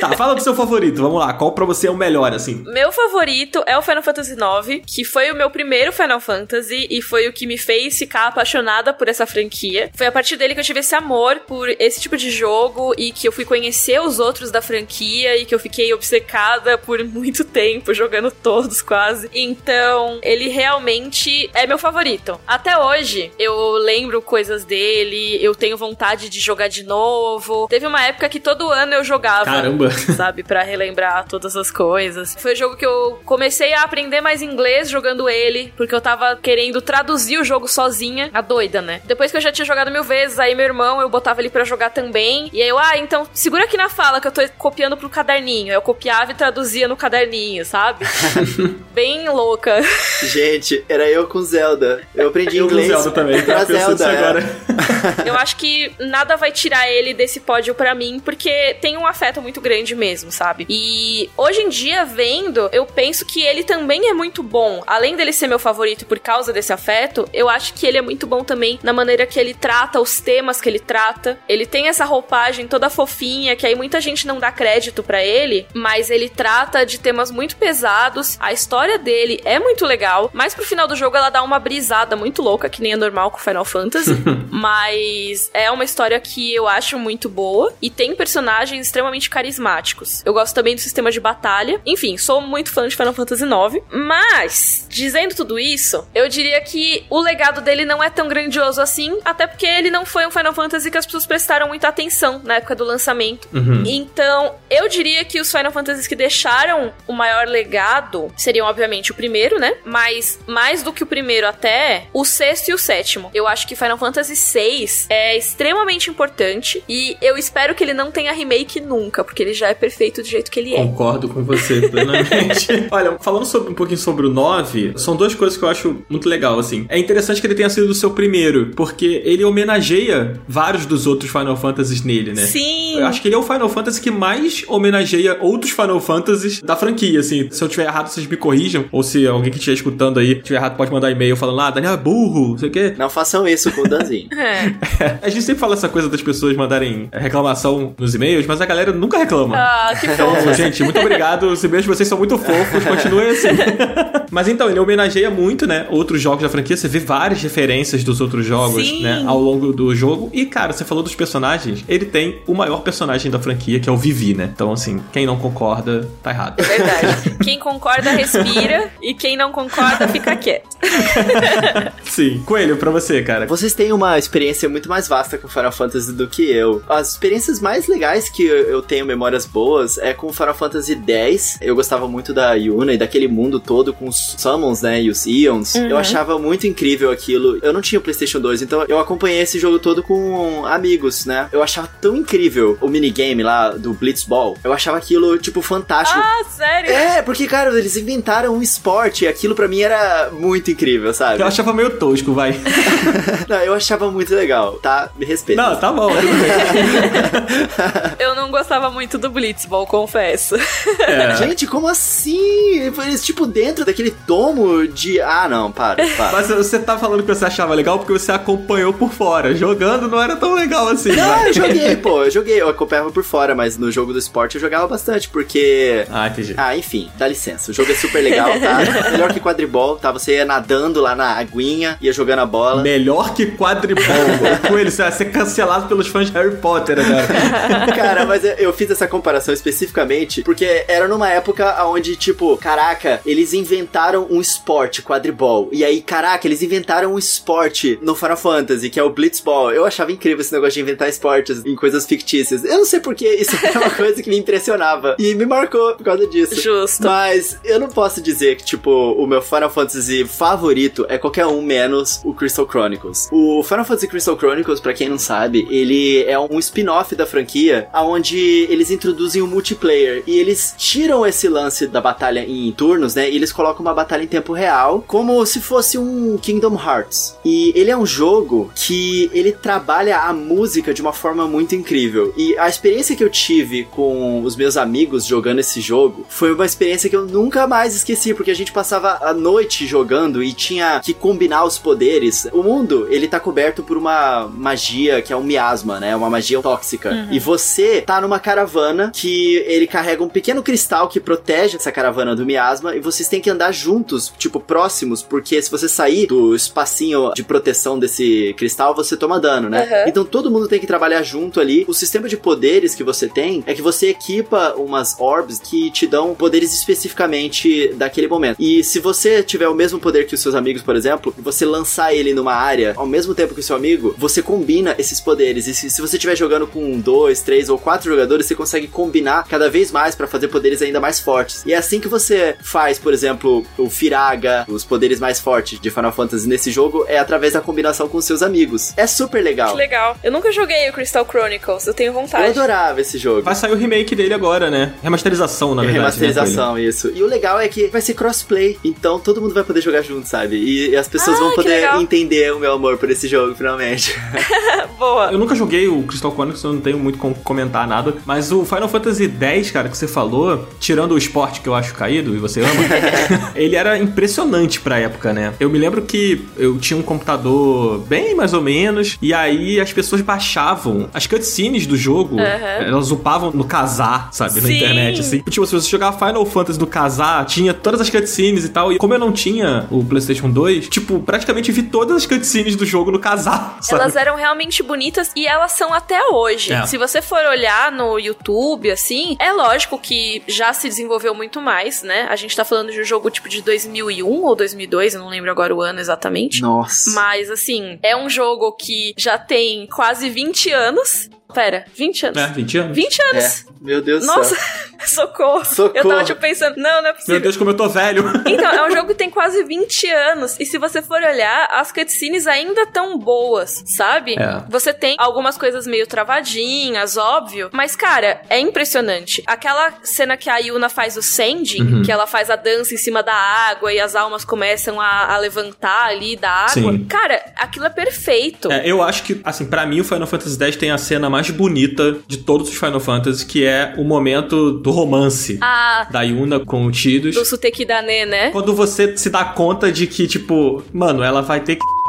Tá, fala do seu favorito, vamos lá. Qual pra você é o melhor, assim? Meu favorito é o Final Fantasy IX, que foi o meu primeiro Final Fantasy e foi o que me fez ficar apaixonada por essa franquia. Foi a partir dele que eu tive esse amor por esse tipo de jogo e que eu fui conhecer os outros da franquia e que eu fiquei obcecada por muito tempo, jogando todos quase. Então, ele realmente é meu favorito. Até hoje, eu lembro coisas dele, eu tenho vontade de jogar de novo. Teve uma época que todo ano eu jogava. Caramba! Sabe, para relembrar todas as coisas. Foi o jogo que eu comecei a aprender mais inglês jogando ele, porque eu tava querendo traduzir o jogo sozinha, a doida, né? Depois que eu já tinha jogado mil vezes, aí meu irmão, eu botava ele para jogar também. E aí eu, ah, então segura aqui na fala que eu tô copiando pro caderninho. Eu copiava e traduzia no caderninho, sabe? Bem louca. Gente, era eu com Zelda. Eu aprendi eu inglês. Com Zelda também, pra Zelda. É. Agora. eu acho que nada vai tirar ele desse pódio para mim, porque tem um afeto muito grande mesmo, sabe? E hoje em dia, vendo, eu penso que ele também é muito bom. Além dele ser meu favorito por causa desse afeto, eu acho que ele é muito bom também na maneira que ele trata os temas que ele trata. Ele tem essa roupagem toda fofinha, que aí muita gente não dá crédito para ele, mas ele trata de temas muito pesados. A história dele é muito legal, mas pro final do jogo ela dá uma brisada muito louca, que nem é normal com Final Fantasy. mas é uma história que eu acho muito boa e tem personagens extremamente carismáticos. Eu gosto também do sistema de batalha. Enfim, sou muito fã de Final Fantasy IX. Mas, dizendo tudo isso, eu diria que o legado dele não é tão grandioso assim, até porque ele não foi um Final Fantasy que as pessoas prestaram muita atenção na época do lançamento. Uhum. Então, eu diria que os Final Fantasies que deixaram o maior legado seriam, obviamente, o primeiro, né? Mas mais do que o primeiro até, o sexto e o sétimo. Eu acho que Final Fantasy VI é extremamente importante e eu espero que ele não tenha remake nunca, porque ele já é perfeito do jeito que ele é. Concordo com você plenamente. Olha, falando sobre, um pouquinho sobre o 9, são duas coisas que eu acho muito legal, assim. É interessante que ele tenha sido o seu primeiro, porque ele homenageia vários dos outros Final Fantasies nele, né? Sim! Eu acho que ele é o Final Fantasy que mais homenageia outros Final Fantasies da franquia, assim. Se eu tiver errado, vocês me corrijam, ou se alguém que estiver escutando aí tiver errado, pode mandar e-mail falando, ah, Daniel é burro, não sei o quê. Não façam isso com o Danzinho. é. A gente sempre fala essa coisa das pessoas mandarem reclamação nos e-mails, mas a galera nunca reclama. Ah, que então, fofo. gente, muito obrigado. Os e-mails de vocês são muito fofos, continuem assim. mas então, ele homenageia muito, né, outros jogos da franquia. Você vê várias referências dos outros jogos, Sim. né, ao longo do jogo. E, cara, você falou dos personagens, ele tem o maior personagem da franquia, que é o Vivi, né? Então, assim, quem não concorda, tá errado. É verdade. Quem concorda, respira. E quem não concorda, fica quieto. Sim. Coelho, pra você, cara. Vocês têm uma experiência muito mais vasta com Final Fantasy do que eu. As experiências mais legais que eu tenho memórias boas é com Final Fantasy X. Eu gostava muito da Yuna e daquele mundo todo com os Summons, né? E os Eons. Uhum. Eu achava achava muito incrível aquilo. Eu não tinha o PlayStation 2, então eu acompanhei esse jogo todo com amigos, né? Eu achava tão incrível o minigame lá do Blitzball. Eu achava aquilo, tipo, fantástico. Ah, sério? É, porque, cara, eles inventaram um esporte e aquilo pra mim era muito incrível, sabe? Eu achava meio tosco, vai. não, eu achava muito legal, tá? Me respeita. Não, tá bom, tudo bem. eu não gostava muito do Blitzball, confesso. É. Gente, como assim? Eles, tipo, dentro daquele tomo de. Ah, não, para, para. Mas você tá falando que você achava legal porque você acompanhou por fora. Jogando não era tão legal assim. Não, né? eu joguei, pô, eu joguei, eu acompanhava por fora, mas no jogo do esporte eu jogava bastante, porque. Ah, entendi. Ah, enfim, dá licença. O jogo é super legal, tá? Melhor que quadribol, tá? Você ia nadando lá na aguinha, ia jogando a bola. Melhor que quadribol. Com ele, você vai ser cancelado pelos fãs de Harry Potter agora. Cara, mas eu fiz essa comparação especificamente porque era numa época onde, tipo, caraca, eles inventaram um esporte, quadribol. E aí, caraca, eles inventaram um esporte no Final Fantasy, que é o Blitzball. Eu achava incrível esse negócio de inventar esportes em coisas fictícias. Eu não sei porque isso é uma coisa que me impressionava. E me marcou por causa disso. Justo. Mas eu não posso dizer que, tipo, o meu Final Fantasy favorito é qualquer um menos o Crystal Chronicles. O Final Fantasy Crystal Chronicles, para quem não sabe, ele é um spin-off da franquia, onde eles introduzem o multiplayer e eles tiram esse lance da batalha em turnos, né? E eles colocam uma batalha em tempo real, como se fosse um Kingdom Hearts. E ele é um jogo que ele trabalha a música de uma forma muito incrível. E a experiência que eu tive com os meus amigos jogando esse jogo foi uma experiência que eu nunca mais esqueci, porque a gente passava a noite jogando e tinha que combinar os poderes. O mundo, ele tá coberto por uma magia que é um miasma, né? Uma magia tóxica. Uhum. E você tá numa caravana que ele carrega um pequeno cristal que protege essa caravana do miasma e vocês têm que andar juntos, tipo, próximos, porque se você sair do espacinho de proteção desse cristal, você toma dano, né? Uhum. Então todo mundo tem que trabalhar junto ali. O sistema de poderes que você tem é que você equipa umas orbs que te dão poderes especificamente daquele momento. E se você tiver o mesmo poder que os seus amigos, por exemplo, e você lançar ele numa área ao mesmo tempo que o seu amigo, você combina esses poderes. E se, se você estiver jogando com dois, três ou quatro jogadores, você consegue combinar cada vez mais para fazer poderes ainda mais fortes. E é assim que você faz, por exemplo, o Firaga, os poderes mais fortes de Final Fantasy nesse jogo, é através da combinação com seus amigos. É super legal. Que legal. Eu nunca joguei o Crystal Chronicles, eu tenho vontade. Eu adorava esse jogo. Vai sair o remake dele agora, né? Remasterização, na verdade. Né, Remasterização, né, isso. E o legal é que vai ser crossplay, então todo mundo vai poder jogar junto, sabe? E, as pessoas ah, vão poder entender o meu amor por esse jogo, finalmente. Boa. Eu nunca joguei o Crystal Chronicles, eu não tenho muito como comentar nada, mas o Final Fantasy X, cara, que você falou, tirando o esporte que eu acho caído e você ama, ele era impressionante pra época, né? Eu me lembro que eu tinha um computador bem mais ou menos, e aí as pessoas baixavam as cutscenes do jogo, uhum. elas upavam no casar, sabe? Sim. Na internet, assim. Tipo, se você jogava Final Fantasy do casar, tinha todas as cutscenes e tal, e como eu não tinha o PlayStation 2, tipo, praticamente vi todas as cutscenes do jogo no casar, sabe? Elas eram realmente bonitas e elas são até hoje. É. Se você for olhar no YouTube, assim, é lógico que já se desenvolveu muito mais, né? A gente tá falando de um jogo tipo de 2001 ou 2002, eu não lembro agora o ano exatamente. Nossa. Mas, assim, é um jogo que já tem quase 20 anos. Pera, 20 anos. É, 20 anos. 20 anos. É. Meu Deus Nossa, do céu. socorro. socorro. Eu tava tipo pensando, não, não é possível. Meu Deus, como eu tô velho. Então, é um jogo que tem quase 20 anos. E se você for olhar, as cutscenes ainda tão boas, sabe? É. Você tem algumas coisas meio travadinhas, óbvio. Mas, cara, é impressionante. Aquela cena que a Yuna faz o sending, uhum. que ela faz a dança em cima da água e as almas começam a, a levantar ali da água. Sim. Cara, aquilo é perfeito. É, eu acho que, assim, para mim o Final Fantasy X tem a cena mais bonita de todos os Final Fantasy, que é o momento do romance ah, da Yuna com o Tidus. Do Suteki Dane, né? Quando você se dá conta de que, tipo, mano, ela vai ter que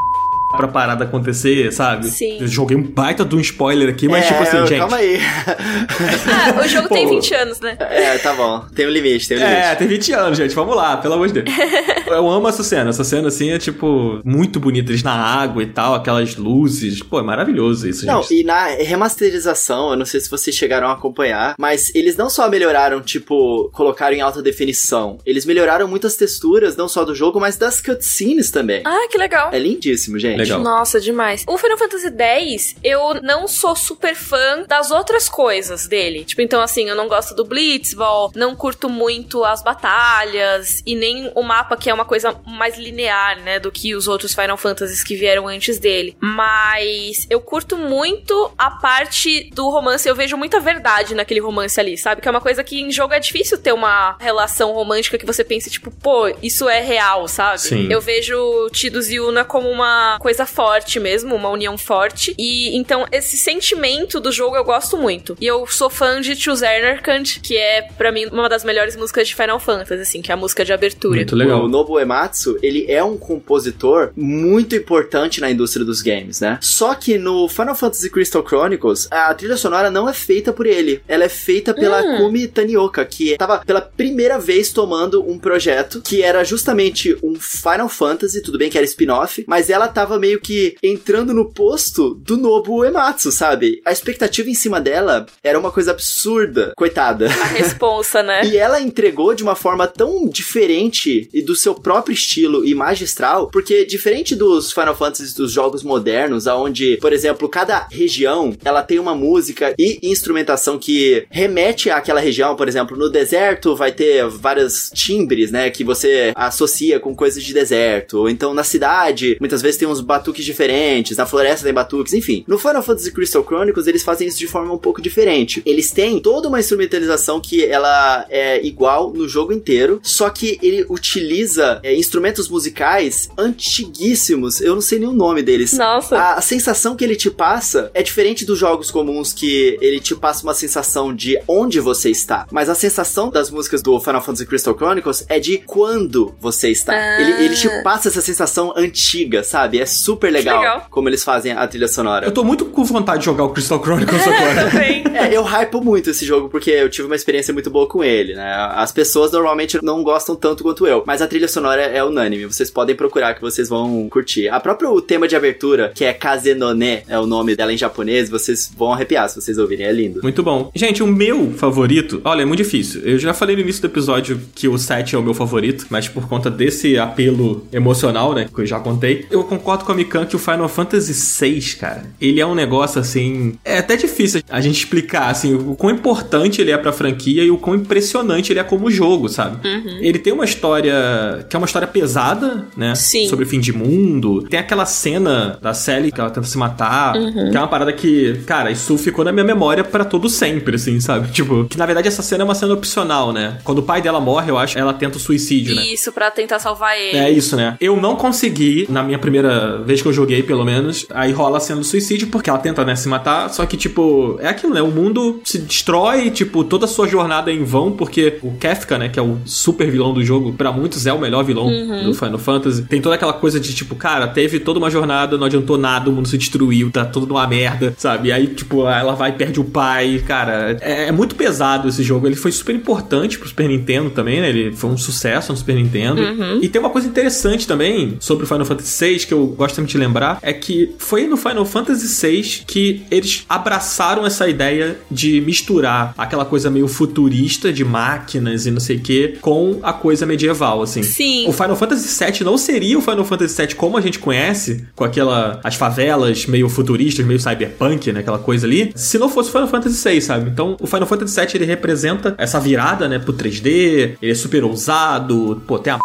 pra parada acontecer, sabe? Sim. Eu joguei um baita de um spoiler aqui, mas é, tipo assim, gente. Calma aí. ah, o jogo Pô, tem 20 anos, né? É, tá bom. Tem um limite, tem um limite. É, tem 20 anos, gente. Vamos lá, pelo amor de Deus. eu amo essa cena. Essa cena, assim, é tipo, muito bonita. Eles na água e tal, aquelas luzes. Pô, é maravilhoso isso, não, gente. Não, e na remasterização, eu não sei se vocês chegaram a acompanhar, mas eles não só melhoraram, tipo, colocaram em alta definição, eles melhoraram muitas texturas, não só do jogo, mas das cutscenes também. Ah, que legal. É lindíssimo, gente. legal. Nossa, demais. O Final Fantasy X, eu não sou super fã das outras coisas dele. Tipo, então assim, eu não gosto do Blitzball, não curto muito as batalhas e nem o mapa que é uma coisa mais linear, né, do que os outros Final Fantasies que vieram antes dele. Mas eu curto muito a parte do romance, eu vejo muita verdade naquele romance ali, sabe? Que é uma coisa que em jogo é difícil ter uma relação romântica que você pense, tipo, pô, isso é real, sabe? Sim. Eu vejo Tidus e Una como uma coisa forte mesmo, uma união forte. E então esse sentimento do jogo eu gosto muito. E eu sou fã de Choose Ernerkant, que é para mim uma das melhores músicas de Final Fantasy, assim, que é a música de abertura. Muito legal. O Nobuo Ematsu, ele é um compositor muito importante na indústria dos games, né? Só que no Final Fantasy Crystal Chronicles, a trilha sonora não é feita por ele. Ela é feita pela Hum. Kumi Tanioka, que estava pela primeira vez tomando um projeto que era justamente um Final Fantasy, tudo bem que era spin-off, mas ela tava meio que entrando no posto do Nobuo Ematsu, sabe? A expectativa em cima dela era uma coisa absurda. Coitada. A responsa, né? E ela entregou de uma forma tão diferente e do seu próprio estilo e magistral, porque diferente dos Final Fantasy dos jogos modernos, aonde, por exemplo, cada região ela tem uma música e instrumentação que remete àquela região, por exemplo, no deserto vai ter vários timbres, né, que você associa com coisas de deserto, ou então na cidade, muitas vezes tem uns batuques diferentes, na floresta tem batuques, enfim. No Final Fantasy Crystal Chronicles eles fazem isso de forma um pouco diferente. Eles têm toda uma instrumentalização que ela é igual no jogo inteiro, só que ele utiliza é, instrumentos musicais antiguíssimos, eu não sei nem o nome deles. Nossa. A, a sensação que ele te passa é diferente dos jogos comuns que ele te passa uma sensação de onde você está. Mas a sensação das músicas do Final Fantasy Crystal Chronicles é de quando você está. Ah. Ele, ele te passa essa sensação antiga, sabe? É super legal, legal. como eles fazem a trilha sonora. Eu tô muito com vontade de jogar o Crystal Chronicles agora. Também. É, eu hypo muito esse jogo porque eu tive uma experiência muito boa com ele, né? As pessoas normalmente não gostam tanto quanto eu, mas a trilha sonora é unânime. Vocês podem procurar que vocês vão curtir. A própria o tema de abertura, que é Kazenone, é o nome dela em japonês, vocês vão arrepiar se vocês ouvirem, é lindo. Muito bom. Gente, o meu favorito, olha, é muito difícil. Eu já falei no início do episódio que o 7 é o meu favorito, mas por conta desse apelo emocional, né, que eu já contei, eu concordo com a Mikan que o Final Fantasy VI, cara, ele é um negócio assim. É até difícil a gente explicar, assim, o quão importante ele é pra franquia e o quão impressionante ele é como jogo, sabe? Ele tem uma história que é uma história pesada, né? Sim. Sobre o fim de mundo. Tem aquela cena da Sally que ela tenta se matar, que é uma parada que, cara, isso ficou na minha memória pra todo sempre, assim, sabe? Tipo, que na verdade essa cena é uma cena opcional, né? Quando o pai dela morre, eu acho, ela tenta o suicídio, né? Isso, pra tentar salvar ele. É isso, né? Eu não consegui, na minha primeira vez que eu joguei, pelo menos, aí rola a cena do suicídio, porque ela tenta, né, se matar, só que, tipo, é aquilo, né? O mundo se destrói, tipo, toda a sua jornada é em vão, porque o Kefka, né, que é o super vilão do jogo, pra muitos é o melhor vilão do Final Fantasy, tem toda aquela coisa de, tipo, cara, teve toda uma jornada, não adiantou nada, o mundo se destruiu, tá tudo numa merda, sabe? E aí, tipo, ela vai e perde o pai, cara, é, é muito pesado esse jogo, ele foi super importante pro Super Nintendo também, né? Ele foi um sucesso no Super Nintendo. E tem uma coisa interessante também sobre o Final Fantasy VI que eu gosto de lembrar, é que foi no Final Fantasy VI que eles abraçaram essa ideia de misturar aquela coisa meio futurista de máquinas e não sei o que com a coisa medieval, assim. Sim. O Final Fantasy VII não seria o Final Fantasy VII como a gente conhece, com aquela as favelas meio futuristas, meio cyberpunk, né, aquela coisa ali, se não fosse o Final Fantasy VI, sabe? Então, o Final Fantasy VII ele representa essa virada, né, pro 3D, ele é super ousado, pô, tem a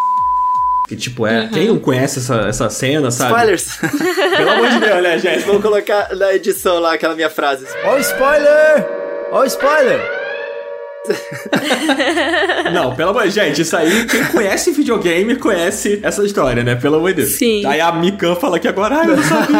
que tipo é, quem não conhece essa, essa cena, sabe? Spoilers! Pelo amor de Deus, né, gente? Vou colocar na edição lá aquela minha frase. Ó o spoiler! Ó o spoiler! Não, pelo amor de gente, isso aí, quem conhece videogame conhece essa história, né? Pelo amor de Deus. Sim. Aí a Mikan fala que agora, ai, eu não sabia.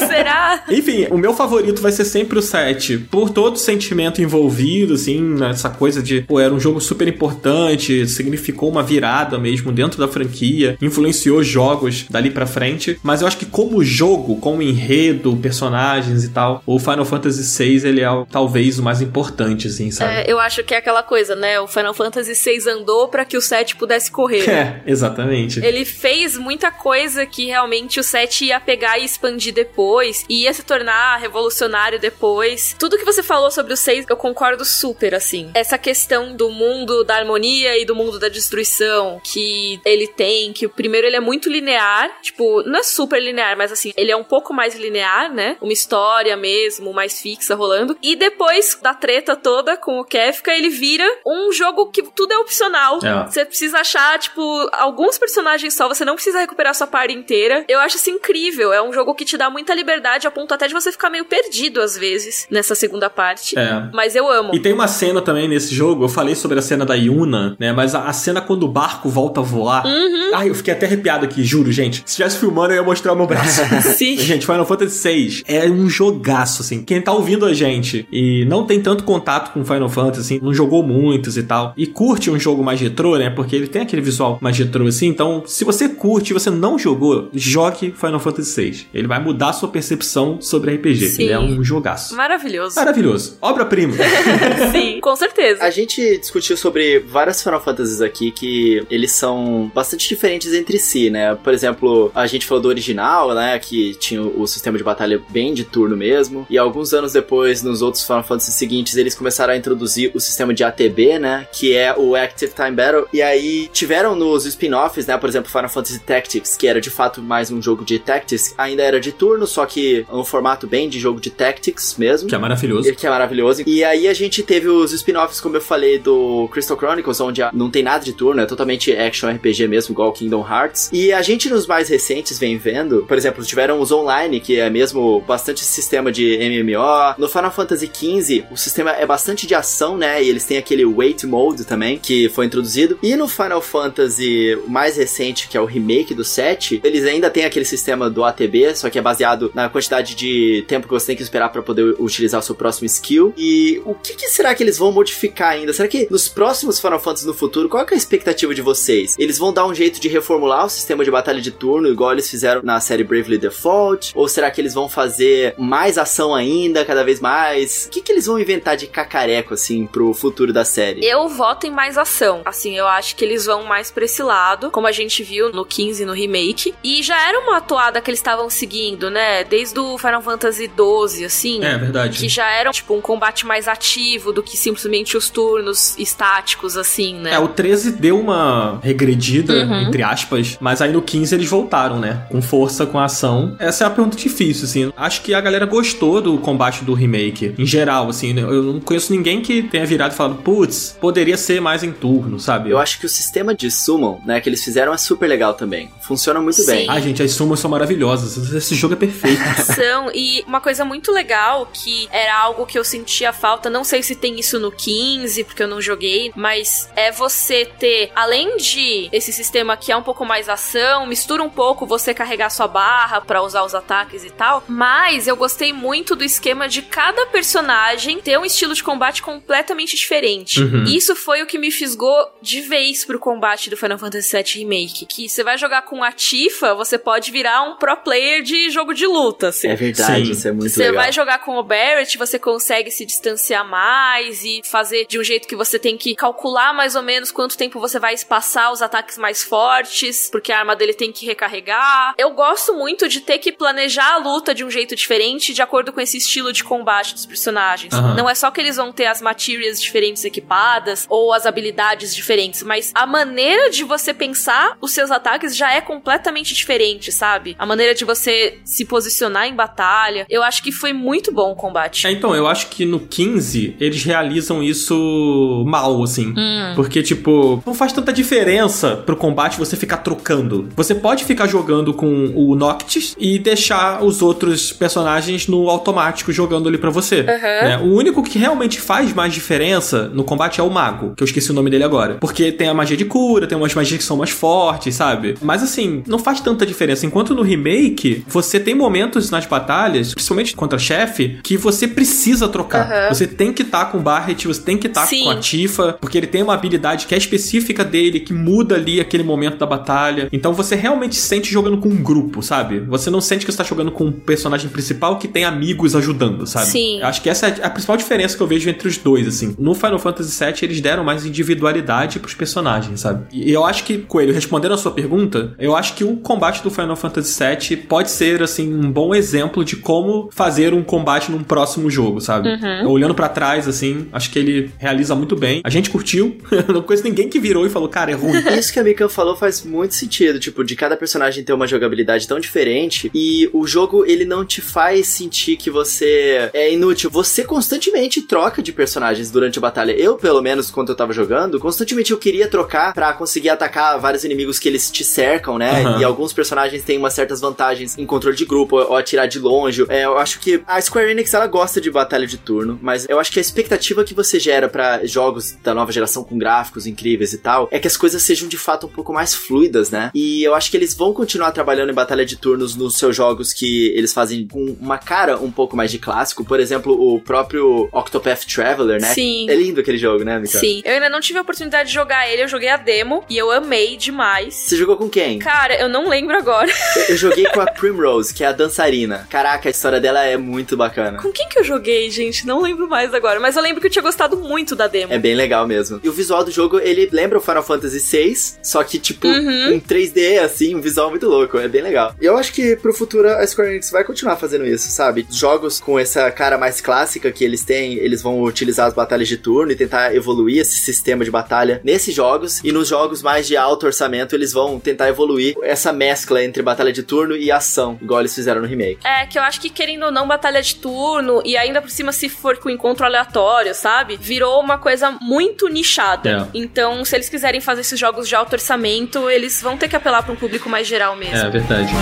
Será? Enfim, o meu favorito vai ser sempre o 7, por todo o sentimento envolvido, assim, nessa coisa de, pô, era um jogo super importante, significou uma virada mesmo dentro da franquia, influenciou jogos dali pra frente, mas eu acho que como jogo, como enredo, personagens e tal, o Final Fantasy VI, ele é talvez o mais importante, assim, sabe? É, eu acho que é aquela coisa, né? O Final Fantasy VI andou para que o 7 pudesse correr. É, exatamente. Ele fez muita coisa que realmente o 7 ia pegar e expandir depois, e ia se tornar revolucionário depois. Tudo que você falou sobre o 6, eu concordo super, assim. Essa questão do mundo da harmonia e do mundo da destruição que ele tem, que o primeiro ele é muito linear, tipo, não é super linear, mas assim, ele é um pouco mais linear, né? Uma história mesmo, mais fixa rolando. E depois da treta toda com o Kefka, ele vira um jogo que tudo é opcional. É. Você precisa achar, tipo, alguns personagens só, você não precisa recuperar sua party inteira. Eu acho isso incrível. É um jogo que te dá muita liberdade a ponto até de você ficar meio perdido às vezes nessa segunda parte. É. Mas eu amo. E tem uma cena também nesse jogo, eu falei sobre a cena da Yuna, né? Mas a, a cena quando o barco volta a voar. Uhum. Ai, eu fiquei até arrepiado aqui, juro, gente. Se estivesse filmando, eu ia mostrar o meu braço. Sim. gente, Final Fantasy VI é um jogaço, assim. Quem tá ouvindo a gente e não tem tanto contato com Final Fantasy, assim, não jogou muitos e tal, e curte um jogo mais retrô, né? Porque ele tem aquele visual mais retrô, assim. Então, se você curte e você não jogou, jogue Final Fantasy VI. Ele vai mudar a sua percepção sobre RPG. Sim. Ele é um jogaço. Maravilhoso. Maravilhoso. Obra-prima. Sim, com certeza. A gente discutiu sobre várias Final Fantasies aqui que eles são bastante diferentes entre si, né? Por exemplo, a gente falou do original, né? Que tinha o sistema de batalha bem de turno mesmo. E alguns anos depois, nos outros Final Fantasy seguintes, eles começaram a introduzir o sistema de ATB, né? Que é o Active Time Battle. E aí tiveram nos spin-offs, né? Por exemplo, Final Fantasy Tactics, que era de fato mais um jogo de Tactics, ainda era de turno, só que um formato bem de jogo de Tactics mesmo. que é maravilhoso. Que é maravilhoso. E aí a gente teve os spin-offs, como eu falei, do Crystal Chronicles, onde não tem nada de turno, é totalmente action RPG mesmo, igual Kingdom Hearts. E a gente nos mais recentes vem vendo, por exemplo, tiveram os online, que é mesmo bastante sistema de MMO. No Final Fantasy XV, o sistema é bastante de ação, né? E eles têm aquele Wait Mode também, que foi introduzido. E no Final Fantasy mais recente, que é o remake do 7, eles ainda têm aquele sistema do ATB, só que é baseado na quantidade de tempo que você tem que esperar para poder utilizar o seu próximo skill. E o que, que será que eles vão modificar ainda? Será que nos próximos Final Fantasy no futuro, qual é, a expectativa de vocês? Eles vão dar um jeito de reformular o sistema de batalha de turno, igual eles fizeram na série Bravely Default? Ou será que eles vão fazer mais ação ainda, cada vez mais? O que, que eles vão inventar de cacareco, assim, pro futuro da série? Eu voto em mais ação. Assim, eu acho que eles vão mais pra esse lado, como a gente viu no 15 no remake. E já era uma toada que eles estavam seguindo, né? Desde o Final Fantasy 12, assim. É, verdade. Que já era, tipo, um combate mais ativo do que simplesmente os turnos estáticos, assim, né? É, o 13 deu uma regredida, Uhum. entre aspas, mas aí no 15 eles voltaram, né? Com força, com ação. Essa é a pergunta difícil, assim. Acho que a galera gostou do combate do remake, em geral, assim. né? Eu não conheço ninguém que tenha virado e falado, putz, poderia ser mais em turno, sabe? Eu acho que o sistema de summon, né, que eles fizeram é super legal também. Funciona muito Sim. bem. Ai, gente, as sumas são maravilhosas. Esse jogo é perfeito. ação e uma coisa muito legal que era algo que eu sentia falta, não sei se tem isso no 15, porque eu não joguei, mas é você ter, além de esse sistema que é um pouco mais ação, mistura um pouco você carregar sua barra pra usar os ataques e tal, mas eu gostei muito do esquema de cada personagem ter um estilo de combate completamente diferente. Uhum. Isso foi o que me fisgou de vez pro combate do Final Fantasy VII Remake, que você vai jogar com a Tifa, você pode virar um pro player de jogo de luta, assim. É verdade, Sim. isso é muito Você legal. vai jogar com o Barrett, você consegue se distanciar mais e fazer de um jeito que você tem que calcular mais ou menos quanto tempo você vai espaçar os ataques mais fortes, porque a arma dele tem que recarregar. Eu gosto muito de ter que planejar a luta de um jeito diferente, de acordo com esse estilo de combate dos personagens. Aham. Não é só que eles vão ter as materials diferentes equipadas ou as habilidades diferentes, mas a maneira de você pensar os seus ataques já é completamente diferente, sabe? A maneira de você se posicionar em batalha. Eu acho que foi muito bom o combate. É, então, eu acho que no 15 eles realizam isso mal, assim. Hum. Porque, tipo, não faz tanta diferença pro combate você ficar trocando. Você pode ficar jogando com o Noctis e deixar os outros personagens no automático jogando ali pra você. né? O único que realmente faz mais diferença no combate é o Mago, que eu esqueci o nome dele agora. Porque tem a magia de cura, tem umas magias que são mais fortes, sabe? Mas assim, não faz tanta diferença. Enquanto no remake, você tem momentos nas batalhas, principalmente contra chefe, que você precisa trocar. Aham. Você tem que estar com o Barret, você tem que estar Sim. com a Tifa, porque ele tem uma habilidade que é específica dele, que muda ali aquele momento da batalha. Então você realmente se sente jogando com um grupo, sabe? Você não sente que você tá jogando com um personagem principal que tem amigos ajudando, sabe? Sim. Eu acho que essa é a principal diferença que eu vejo entre os dois, assim. No Final Fantasy VII, eles deram mais individualidade pros personagens, sabe? E eu acho que, Coelho, respondendo a sua pergunta, eu acho que o combate do Final Fantasy VII pode ser, assim, um bom exemplo de como fazer um combate num próximo jogo, sabe? Uhum. Olhando para trás, assim, acho que ele realiza muito bem. A gente curtiu, não conheço ninguém que virou e falou, cara, é ruim. Isso que a Mika falou faz muito sentido, tipo, de cada personagem ter uma jogabilidade tão diferente e o jogo ele não te faz sentir que você é inútil. Você constantemente troca de personagens durante a batalha. Eu, pelo menos, quando eu tava jogando, constantemente eu queria trocar para conseguir atacar vários inimigos que eles te cercam, né? Uhum. E alguns personagens têm umas certas vantagens em controle de grupo ou atirar de longe. É, eu acho que a Square Enix ela gosta de batalha de turno, mas eu acho que a expectativa que você gera para jogos da nova geração com gráficos incríveis e tal é que as coisas sejam de fato um pouco mais fluidas, né? E eu acho que eles vão continuar trabalhando em batalha de turnos nos seus jogos que eles fazem com uma cara um pouco mais de clássico. Por exemplo, o próprio Octopath Traveler, né? Sim. É lindo aquele jogo, né, Mika? Sim. Eu ainda não tive a oportunidade de jogar ele, eu joguei a demo e eu amei demais. Você jogou com quem? Cara, eu não lembro agora. Eu, eu joguei com a Primrose, que é a dançarina. Caraca, a história dela é muito bacana. Com quem que eu joguei, gente? Não lembro mais agora. Mas eu lembro que eu tinha gostado muito da demo. É bem legal mesmo. E o visual do jogo, ele lembra o Final Fantasy VI, só que, tipo, Uhum. um 3D, assim, um visual muito louco. É bem legal. E eu acho que pro futuro a Square Enix vai continuar fazendo isso, sabe? Jogos com essa cara mais clássica que eles têm, eles vão utilizar as batalhas de turno e tentar evoluir esse sistema de batalha nesses jogos. E nos jogos mais de alto orçamento, eles vão tentar evoluir essa mescla entre batalha de turno e ação, igual eles fizeram no remake. É, que eu acho que querendo ou não, batalha de turno, e ainda por cima, se for com encontro aleatório, sabe? Virou uma coisa muito nichada. É. Então, se eles quiserem fazer esses jogos de alto orçamento, eles vão ter que apelar pra um público mais geral mesmo. É verdade.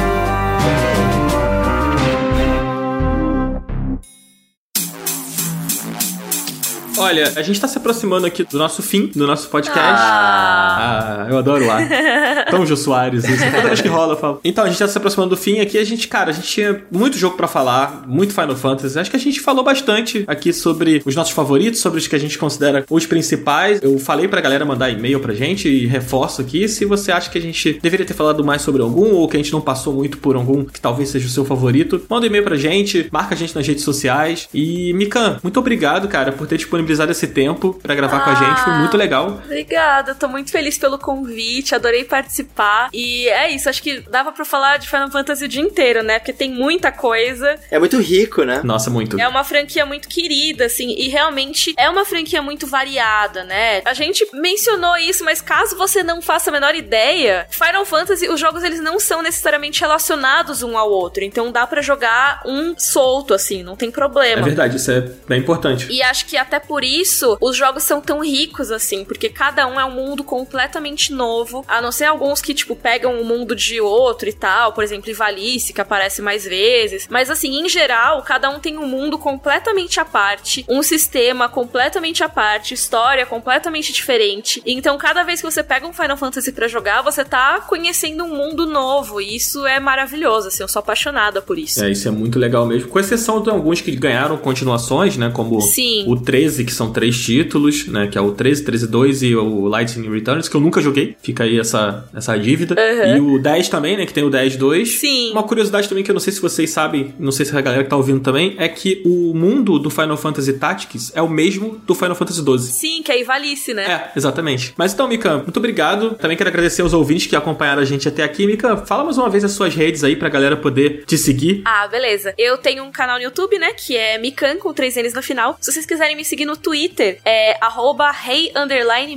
Olha, a gente tá se aproximando aqui do nosso fim, do nosso podcast. Ah. Ah, eu adoro lá. Tom Jô Soares, isso. Toda vez que rola, eu falo. Então, a gente tá se aproximando do fim aqui. A gente, cara, a gente tinha muito jogo pra falar, muito Final Fantasy. Acho que a gente falou bastante aqui sobre os nossos favoritos, sobre os que a gente considera os principais. Eu falei pra galera mandar e-mail pra gente e reforço aqui. Se você acha que a gente deveria ter falado mais sobre algum ou que a gente não passou muito por algum que talvez seja o seu favorito, manda um e-mail pra gente, marca a gente nas redes sociais. E, Mikan, muito obrigado, cara, por ter disponibilizado esse tempo pra gravar com a gente. Foi muito legal. Obrigada, tô muito feliz pelo convite, adorei participar. E é isso, acho que dava pra falar de Final Fantasy o dia inteiro, né? Porque tem muita coisa. É muito rico, né? Nossa, muito. É uma franquia muito querida, assim, e realmente é uma franquia muito variada, né? A gente mencionou isso, mas caso você não faça a menor ideia, Final Fantasy, os jogos eles não são necessariamente relacionados um ao outro, então dá pra jogar um solto, assim, não tem É problema. verdade, isso é bem importante. E acho que até por isso os jogos são tão ricos assim, porque cada um é um mundo completamente novo, a não ser alguns que, tipo, pegam o mundo de outro e tal, por exemplo, Ivalice, que aparece mais vezes. Mas assim, em geral, cada um tem um mundo completamente à parte, um sistema completamente à parte, história completamente diferente. Então, cada vez que você pega um Final Fantasy pra jogar, você tá conhecendo um mundo novo, e isso é maravilhoso, assim, eu sou apaixonada por isso. É, isso é muito legal mesmo. Com exceção de alguns que ganharam continuações, né? Como Sim. o 13, que são três títulos, né? Que é o 13, 13 2 e o Lightning Returns, que eu nunca joguei. Fica aí essa, essa dívida. Uhum. E o 10 também, né? Que tem o 10 2. Sim. Uma curiosidade também que eu não sei se vocês sabem, não sei se a galera que tá ouvindo também, é que o mundo do Final Fantasy Tactics é o mesmo do Final Fantasy 12. Sim, que é Ivalice, né? É, exatamente. Mas então, Mika, muito obrigado. Também quero agradecer aos ouvintes que acompanharam a gente até aqui. Mika, fala mais uma vez as suas redes aí pra galera poder te seguir. Ah, beleza. Eu tenho um canal no YouTube, né? Que é Mikan, com três N's no final. Se vocês quiserem me seguir no Twitter, é arroba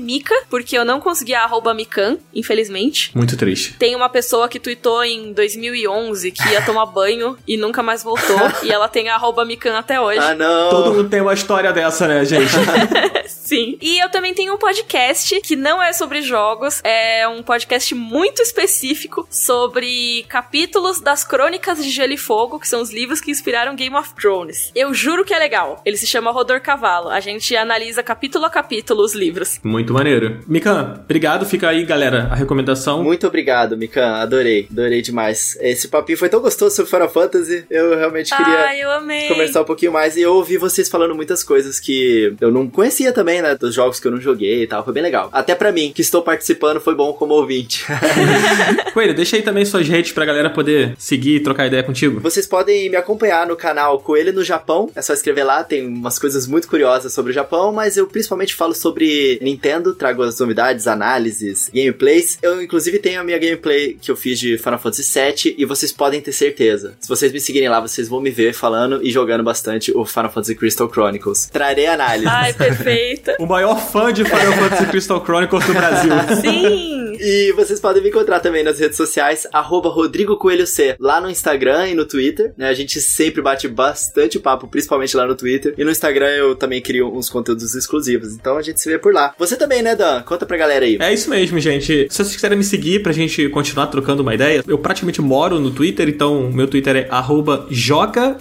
Mika, porque eu não consegui a arroba Mikan, infelizmente. Muito triste. Tem uma pessoa que tweetou em 2011 que ia tomar banho e nunca mais voltou. e ela tem a arroba Mikan até hoje. Ah, não. Todo mundo tem uma história dessa, né, gente? Sim. E eu também tenho um podcast que não é sobre jogos, é um podcast muito específico sobre capítulos das Crônicas de Gelo e Fogo, que são os livros que inspiraram Game of Thrones. Eu juro que é legal. Ele se chama Rodor Cavalo. A gente analisa capítulo a capítulo os livros. Muito maneiro. Mikan, obrigado. Fica aí, galera, a recomendação. Muito obrigado, Mikan. Adorei. Adorei demais. Esse papinho foi tão gostoso sobre Final Fantasy. Eu realmente queria Ai, eu amei. conversar um pouquinho mais. E eu ouvi vocês falando muitas coisas que eu não conhecia também, né? Dos jogos que eu não joguei e tal. Foi bem legal. Até pra mim, que estou participando, foi bom como ouvinte. Coelho, deixa aí também suas redes pra galera poder seguir e trocar ideia contigo. Vocês podem me acompanhar no canal Coelho no Japão. É só escrever lá, tem umas coisas muito curiosas sobre o Japão, mas eu principalmente falo sobre Nintendo, trago as novidades, análises, gameplays. Eu, inclusive, tenho a minha gameplay que eu fiz de Final Fantasy VII e vocês podem ter certeza. Se vocês me seguirem lá, vocês vão me ver falando e jogando bastante o Final Fantasy Crystal Chronicles. Trarei análise. Ai, perfeita. o maior fã de Final Fantasy Crystal Chronicles do Brasil. Sim! E vocês podem me encontrar também nas redes sociais, arroba Rodrigo Coelho C, lá no Instagram e no Twitter. Né? A gente sempre bate bastante papo, principalmente lá no Twitter. E no Instagram eu também crio uns conteúdos exclusivos. Então a gente se vê por lá. Você também, né, Dan? Conta pra galera aí. É isso mesmo, gente. Se vocês quiserem me seguir pra gente continuar trocando uma ideia, eu praticamente moro no Twitter, então meu Twitter é arroba joga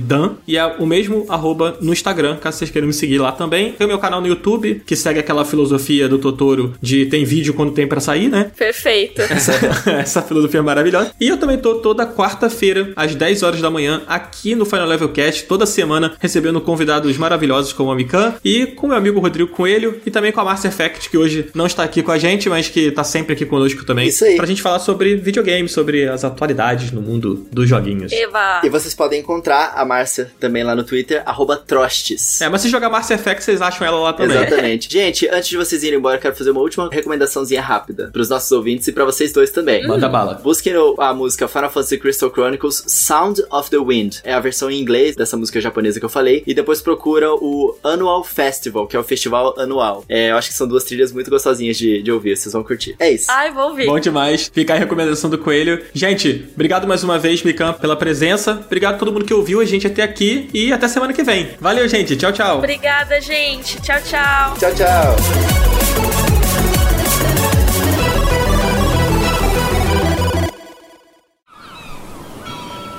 Dan e é o mesmo arroba no Instagram, caso vocês queiram me seguir lá também. Tem o meu canal no YouTube, que segue aquela filosofia do Totoro de tem vídeo quando tem pra sair, né? Perfeito. Essa, essa filosofia maravilhosa. E eu também tô toda quarta-feira, às 10 horas da manhã, aqui no Final Level Cast, toda semana, recebendo convidados maravilhosos como a Mikan e com meu amigo Rodrigo Coelho e também com a Master Effect, que hoje não está aqui com a gente, mas que tá sempre aqui conosco também. Isso aí. Pra gente falar sobre videogames, sobre as atualidades no mundo dos joguinhos. Eva! E vocês podem encontrar a Márcia também lá no Twitter, arroba Trostes. É, mas se jogar Master Effect, vocês acham ela lá também. Exatamente. Gente, antes de vocês irem embora, eu quero fazer uma última recomendaçãozinha rápida pros nossos ouvintes e pra vocês dois também. Manda bala. Busquem a música Final Fantasy Crystal Chronicles Sound of the Wind. É a versão em inglês dessa música japonesa que eu falei. E depois procura o Annual Festival, que é o festival anual. É, eu acho que são duas trilhas muito gostosinhas de, de ouvir, vocês vão curtir. É isso. Ai, vou ouvir. Bom demais. Fica a recomendação do Coelho. Gente, obrigado mais uma vez, Mikan, pela presença. Obrigado a todo mundo que ouviu a gente até aqui e até semana que vem. Valeu, gente. Tchau, tchau. Obrigada, gente. Tchau, tchau. Tchau, tchau.